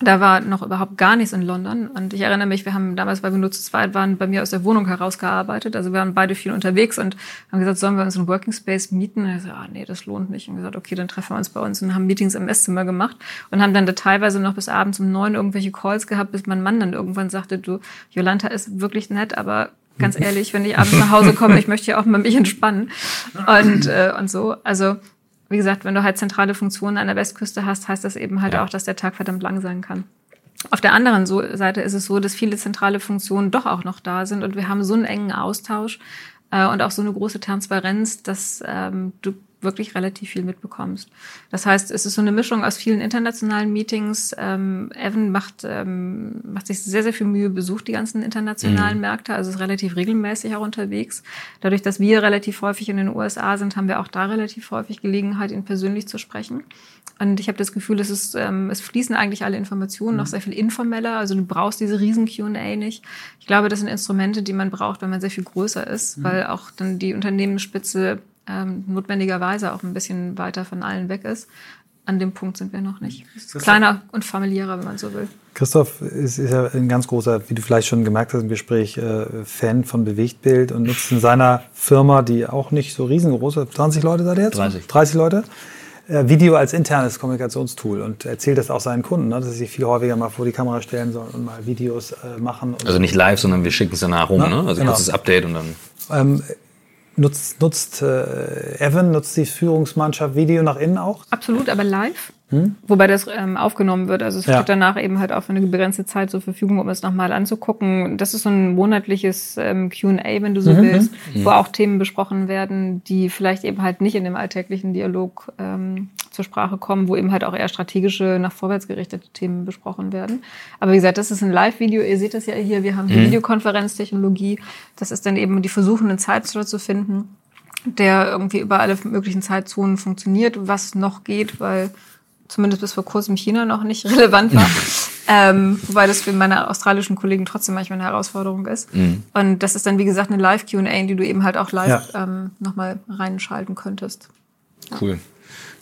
Speaker 4: da war noch überhaupt gar nichts in London. Und ich erinnere mich, wir haben damals, weil wir nur zu zweit waren, bei mir aus der Wohnung herausgearbeitet. Also wir waren beide viel unterwegs und haben gesagt, sollen wir uns einen Working Space mieten? Und ich so, ah, nee, das lohnt nicht. Und gesagt, okay, dann treffen wir uns bei uns und haben Meetings im Esszimmer gemacht und haben dann da teilweise noch bis abends um neun irgendwelche Calls gehabt, bis mein Mann dann irgendwann sagte, du, Jolanta ist wirklich nett, aber ganz ehrlich, wenn ich abends nach Hause komme, ich möchte ja auch mal mich entspannen und, äh, und so. Also wie gesagt, wenn du halt zentrale Funktionen an der Westküste hast, heißt das eben halt ja. auch, dass der Tag verdammt lang sein kann. Auf der anderen Seite ist es so, dass viele zentrale Funktionen doch auch noch da sind und wir haben so einen engen Austausch äh, und auch so eine große Transparenz, dass ähm, du wirklich relativ viel mitbekommst. Das heißt, es ist so eine Mischung aus vielen internationalen Meetings. Ähm, Evan macht, ähm, macht sich sehr, sehr viel Mühe, besucht die ganzen internationalen mhm. Märkte, also ist relativ regelmäßig auch unterwegs. Dadurch, dass wir relativ häufig in den USA sind, haben wir auch da relativ häufig Gelegenheit, ihn persönlich zu sprechen. Und ich habe das Gefühl, es, ist, ähm, es fließen eigentlich alle Informationen mhm. noch sehr viel informeller. Also du brauchst diese riesen Qa nicht. Ich glaube, das sind Instrumente, die man braucht, wenn man sehr viel größer ist, mhm. weil auch dann die Unternehmensspitze ähm, notwendigerweise auch ein bisschen weiter von allen weg ist. An dem Punkt sind wir noch nicht. Kleiner und familiärer, wenn man so will.
Speaker 2: Christoph ist, ist ja ein ganz großer, wie du vielleicht schon gemerkt hast im Gespräch, äh, Fan von Bewegtbild und nutzt in seiner Firma, die auch nicht so riesengroß ist, 20 Leute seid ihr jetzt?
Speaker 3: 30.
Speaker 2: 30 Leute. Äh, Video als internes Kommunikationstool und erzählt das auch seinen Kunden, ne, dass sie sich viel häufiger mal vor die Kamera stellen sollen und mal Videos äh, machen.
Speaker 3: also nicht live, sondern wir schicken es danach rum, ne? Also genau. kurzes Update und dann.
Speaker 2: Ähm, Nutzt, nutzt äh, Evan, nutzt die Führungsmannschaft Video nach innen auch?
Speaker 4: Absolut, aber live. Hm? Wobei das ähm, aufgenommen wird. Also es ja. steht danach eben halt auch für eine begrenzte Zeit zur Verfügung, um es nochmal anzugucken. Das ist so ein monatliches ähm, QA, wenn du so mhm. willst, mhm. wo auch Themen besprochen werden, die vielleicht eben halt nicht in dem alltäglichen Dialog ähm, zur Sprache kommen, wo eben halt auch eher strategische, nach vorwärts gerichtete Themen besprochen werden. Aber wie gesagt, das ist ein Live-Video. Ihr seht das ja hier. Wir haben die mhm. Videokonferenztechnologie. Das ist dann eben die versuchen, einen Zeitslot zu finden, der irgendwie über alle möglichen Zeitzonen funktioniert, was noch geht, weil zumindest bis vor kurzem China noch nicht relevant war. ähm, wobei das für meine australischen Kollegen trotzdem manchmal eine Herausforderung ist. Mhm. Und das ist dann, wie gesagt, eine Live-QA, die du eben halt auch live ja. ähm, nochmal reinschalten könntest.
Speaker 3: Cool.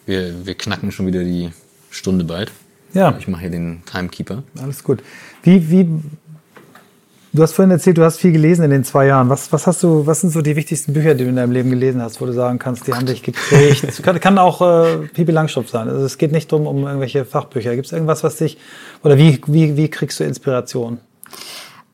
Speaker 3: Wir, wir knacken schon wieder die Stunde bald.
Speaker 2: Ja.
Speaker 3: Ich mache hier den Timekeeper.
Speaker 2: Alles gut. Wie, wie Du hast vorhin erzählt, du hast viel gelesen in den zwei Jahren. Was, was hast du, was sind so die wichtigsten Bücher, die du in deinem Leben gelesen hast, wo du sagen kannst, die haben dich geprägt? Es kann, kann, auch äh, Pipi Langstrumpf sein. Also es geht nicht drum um irgendwelche Fachbücher. Gibt es irgendwas, was dich, oder wie, wie, wie kriegst du Inspiration?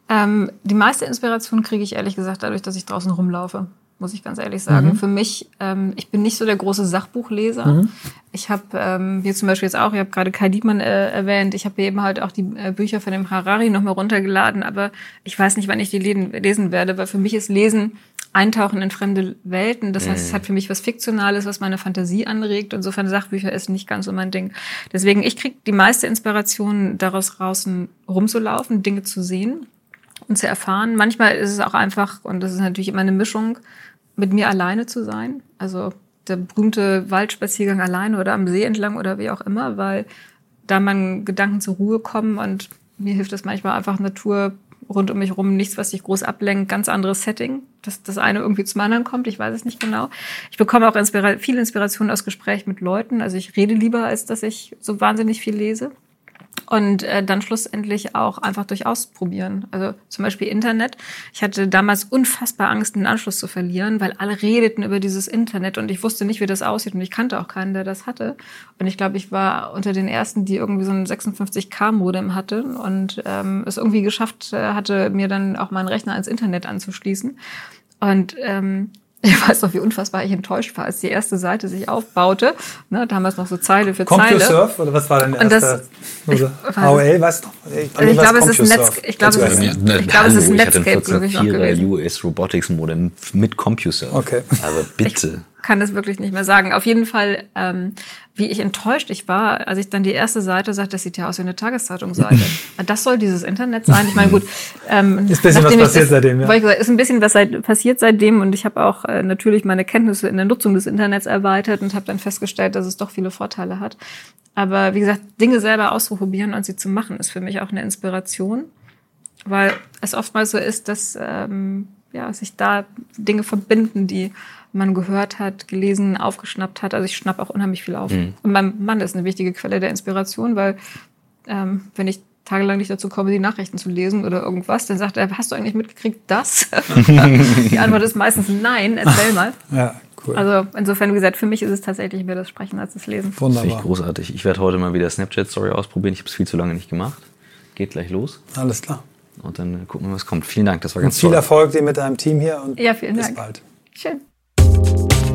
Speaker 4: Ähm, die meiste Inspiration kriege ich ehrlich gesagt dadurch, dass ich draußen rumlaufe, muss ich ganz ehrlich sagen. Mhm. Für mich, ähm, ich bin nicht so der große Sachbuchleser. Mhm. Ich habe, ähm, wie zum Beispiel jetzt auch, ich habe gerade Kai Diekmann äh, erwähnt, ich habe eben halt auch die äh, Bücher von dem Harari nochmal runtergeladen, aber ich weiß nicht, wann ich die lesen werde, weil für mich ist Lesen Eintauchen in fremde Welten. Das heißt, es hat für mich was Fiktionales, was meine Fantasie anregt. Insofern Sachbücher ist nicht ganz so mein Ding. Deswegen, ich kriege die meiste Inspiration daraus draußen rumzulaufen, Dinge zu sehen und zu erfahren. Manchmal ist es auch einfach, und das ist natürlich immer eine Mischung, mit mir alleine zu sein. Also der berühmte Waldspaziergang alleine oder am See entlang oder wie auch immer, weil da meine Gedanken zur Ruhe kommen und mir hilft es manchmal einfach Natur rund um mich herum, nichts, was sich groß ablenkt, ganz anderes Setting, dass das eine irgendwie zum anderen kommt, ich weiß es nicht genau. Ich bekomme auch Inspira viel Inspiration aus Gespräch mit Leuten, also ich rede lieber, als dass ich so wahnsinnig viel lese und äh, dann schlussendlich auch einfach durch Ausprobieren. Also zum Beispiel Internet. Ich hatte damals unfassbar Angst, den Anschluss zu verlieren, weil alle redeten über dieses Internet und ich wusste nicht, wie das aussieht und ich kannte auch keinen, der das hatte. Und ich glaube, ich war unter den ersten, die irgendwie so ein 56K-Modem hatte und ähm, es irgendwie geschafft äh, hatte, mir dann auch meinen Rechner ans Internet anzuschließen. Und ähm, ich weiß noch, wie unfassbar ich enttäuscht war, als die erste Seite sich aufbaute. Ne, damals noch so Zeile für Zeile.
Speaker 2: CompuServe oder was war denn der erste?
Speaker 4: Das, ich, AOL, weißt du? Ich, ich glaube, es ist Netz, ich glaube, es ist, ich glaube, es ist Netscape,
Speaker 1: glaube ich, noch gewesen. US Robotics Modem mit CompuServe.
Speaker 2: Okay.
Speaker 1: Aber bitte
Speaker 4: kann das wirklich nicht mehr sagen. Auf jeden Fall, ähm, wie ich enttäuscht ich war, als ich dann die erste Seite sagte, das sieht ja aus wie eine Tageszeitungsseite. das soll dieses Internet sein. Ich meine, gut.
Speaker 2: Ähm, ist ein bisschen was passiert das, seitdem, ja.
Speaker 4: Gesagt, ist ein bisschen was seit, passiert seitdem und ich habe auch äh, natürlich meine Kenntnisse in der Nutzung des Internets erweitert und habe dann festgestellt, dass es doch viele Vorteile hat. Aber wie gesagt, Dinge selber auszuprobieren und sie zu machen, ist für mich auch eine Inspiration, weil es oftmals so ist, dass ähm, ja, sich da Dinge verbinden, die man gehört hat, gelesen, aufgeschnappt hat. Also ich schnapp auch unheimlich viel auf. Mhm. Und mein Mann ist eine wichtige Quelle der Inspiration, weil ähm, wenn ich tagelang nicht dazu komme, die Nachrichten zu lesen oder irgendwas, dann sagt er, hast du eigentlich mitgekriegt, das? die Antwort ist meistens nein, erzähl mal.
Speaker 2: Ja, cool.
Speaker 4: Also insofern, wie gesagt, für mich ist es tatsächlich mehr das Sprechen als das Lesen.
Speaker 1: Wunderbar. Finde ich großartig. Ich werde heute mal wieder Snapchat-Story ausprobieren. Ich habe es viel zu lange nicht gemacht. Geht gleich los.
Speaker 2: Alles klar.
Speaker 1: Und dann gucken wir, was kommt. Vielen Dank, das war ganz
Speaker 2: und viel toll. Erfolg dir mit deinem Team hier und
Speaker 4: ja, vielen
Speaker 2: bis
Speaker 4: Dank.
Speaker 2: bald.
Speaker 4: Schön. you